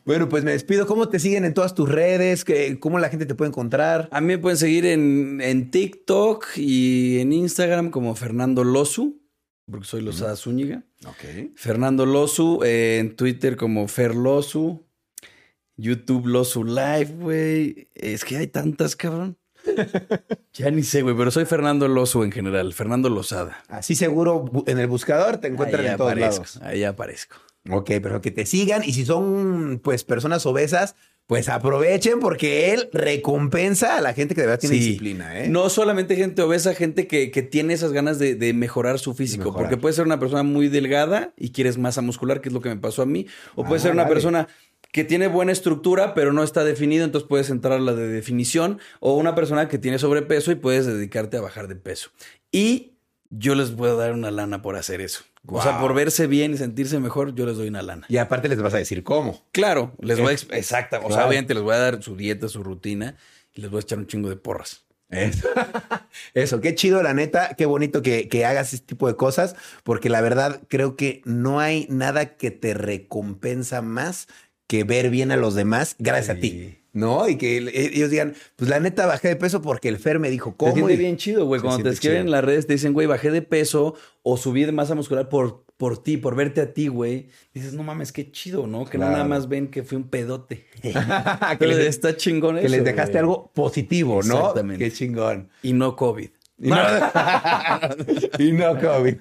bueno, pues me despido. ¿Cómo te siguen en todas tus redes? ¿Qué- ¿Cómo la gente te puede encontrar? A mí me pueden seguir en, en TikTok y en Instagram como Fernando Losu, porque soy Lozada Zúñiga. Fernando Losu, eh, en Twitter como Fer Losu, YouTube Losu Live, güey. Es que hay tantas, cabrón. ya ni sé, güey, pero soy Fernando Losu en general, Fernando Lozada. Así seguro en el buscador te encuentran Ahí en todos aparezco, lados. ahí aparezco. Ok, pero que te sigan y si son pues personas obesas, pues aprovechen porque él recompensa a la gente que de verdad tiene Sí. disciplina, ¿eh? No solamente gente obesa, gente que, que tiene esas ganas de, de mejorar su físico. Mejorar. Porque puede ser una persona muy delgada y quieres masa muscular, que es lo que me pasó a mí. O puede Ah, ser una vale. persona que tiene buena estructura, pero no está definido, entonces puedes entrar a la de definición. O una persona que tiene sobrepeso y puedes dedicarte a bajar de peso. Y yo les puedo dar una lana por hacer eso. O sea, por verse bien y sentirse mejor, yo les doy una lana. Y aparte les vas a decir cómo. Claro, les voy a... ex- Exacta. O sea, obviamente les voy a dar su dieta, su rutina y les voy a echar un chingo de porras. Eso. Eso, qué chido, la neta, qué bonito que, que hagas este tipo de cosas, porque la verdad creo que no hay nada que te recompensa más que ver bien a los demás gracias a ti, ¿no? Y que el- ellos digan, pues la neta bajé de peso porque el Fer me dijo cómo. siente y- bien chido, güey. Se Cuando te siente escriben en las redes, te dicen, güey, bajé de peso o subí de masa muscular por, por ti, por verte a ti, güey. Dices, no mames, qué chido, ¿no? Que no nada más ven que fui un pedote. que, les, está chingón que eso, les dejaste güey. algo positivo, ¿no? Exactamente. Qué chingón. Y no COVID. Y no, y no COVID.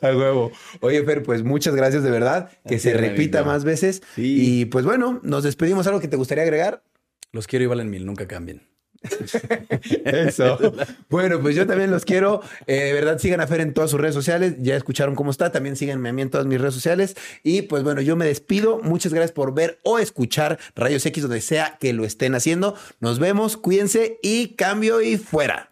A huevo. Oye, Fer, pues muchas gracias de verdad. Que se repita más veces. Sí. Y pues bueno, nos despedimos. ¿Algo que te gustaría agregar? Los quiero y valen mil, nunca cambien. Eso. bueno, pues yo también los quiero. Eh, de verdad, sigan a Fer en todas sus redes sociales. Ya escucharon cómo está. También síganme a mí en todas mis redes sociales. Y pues bueno, yo me despido. Muchas gracias por ver o escuchar Rayos X donde sea que lo estén haciendo. Nos vemos, cuídense y cambio y fuera.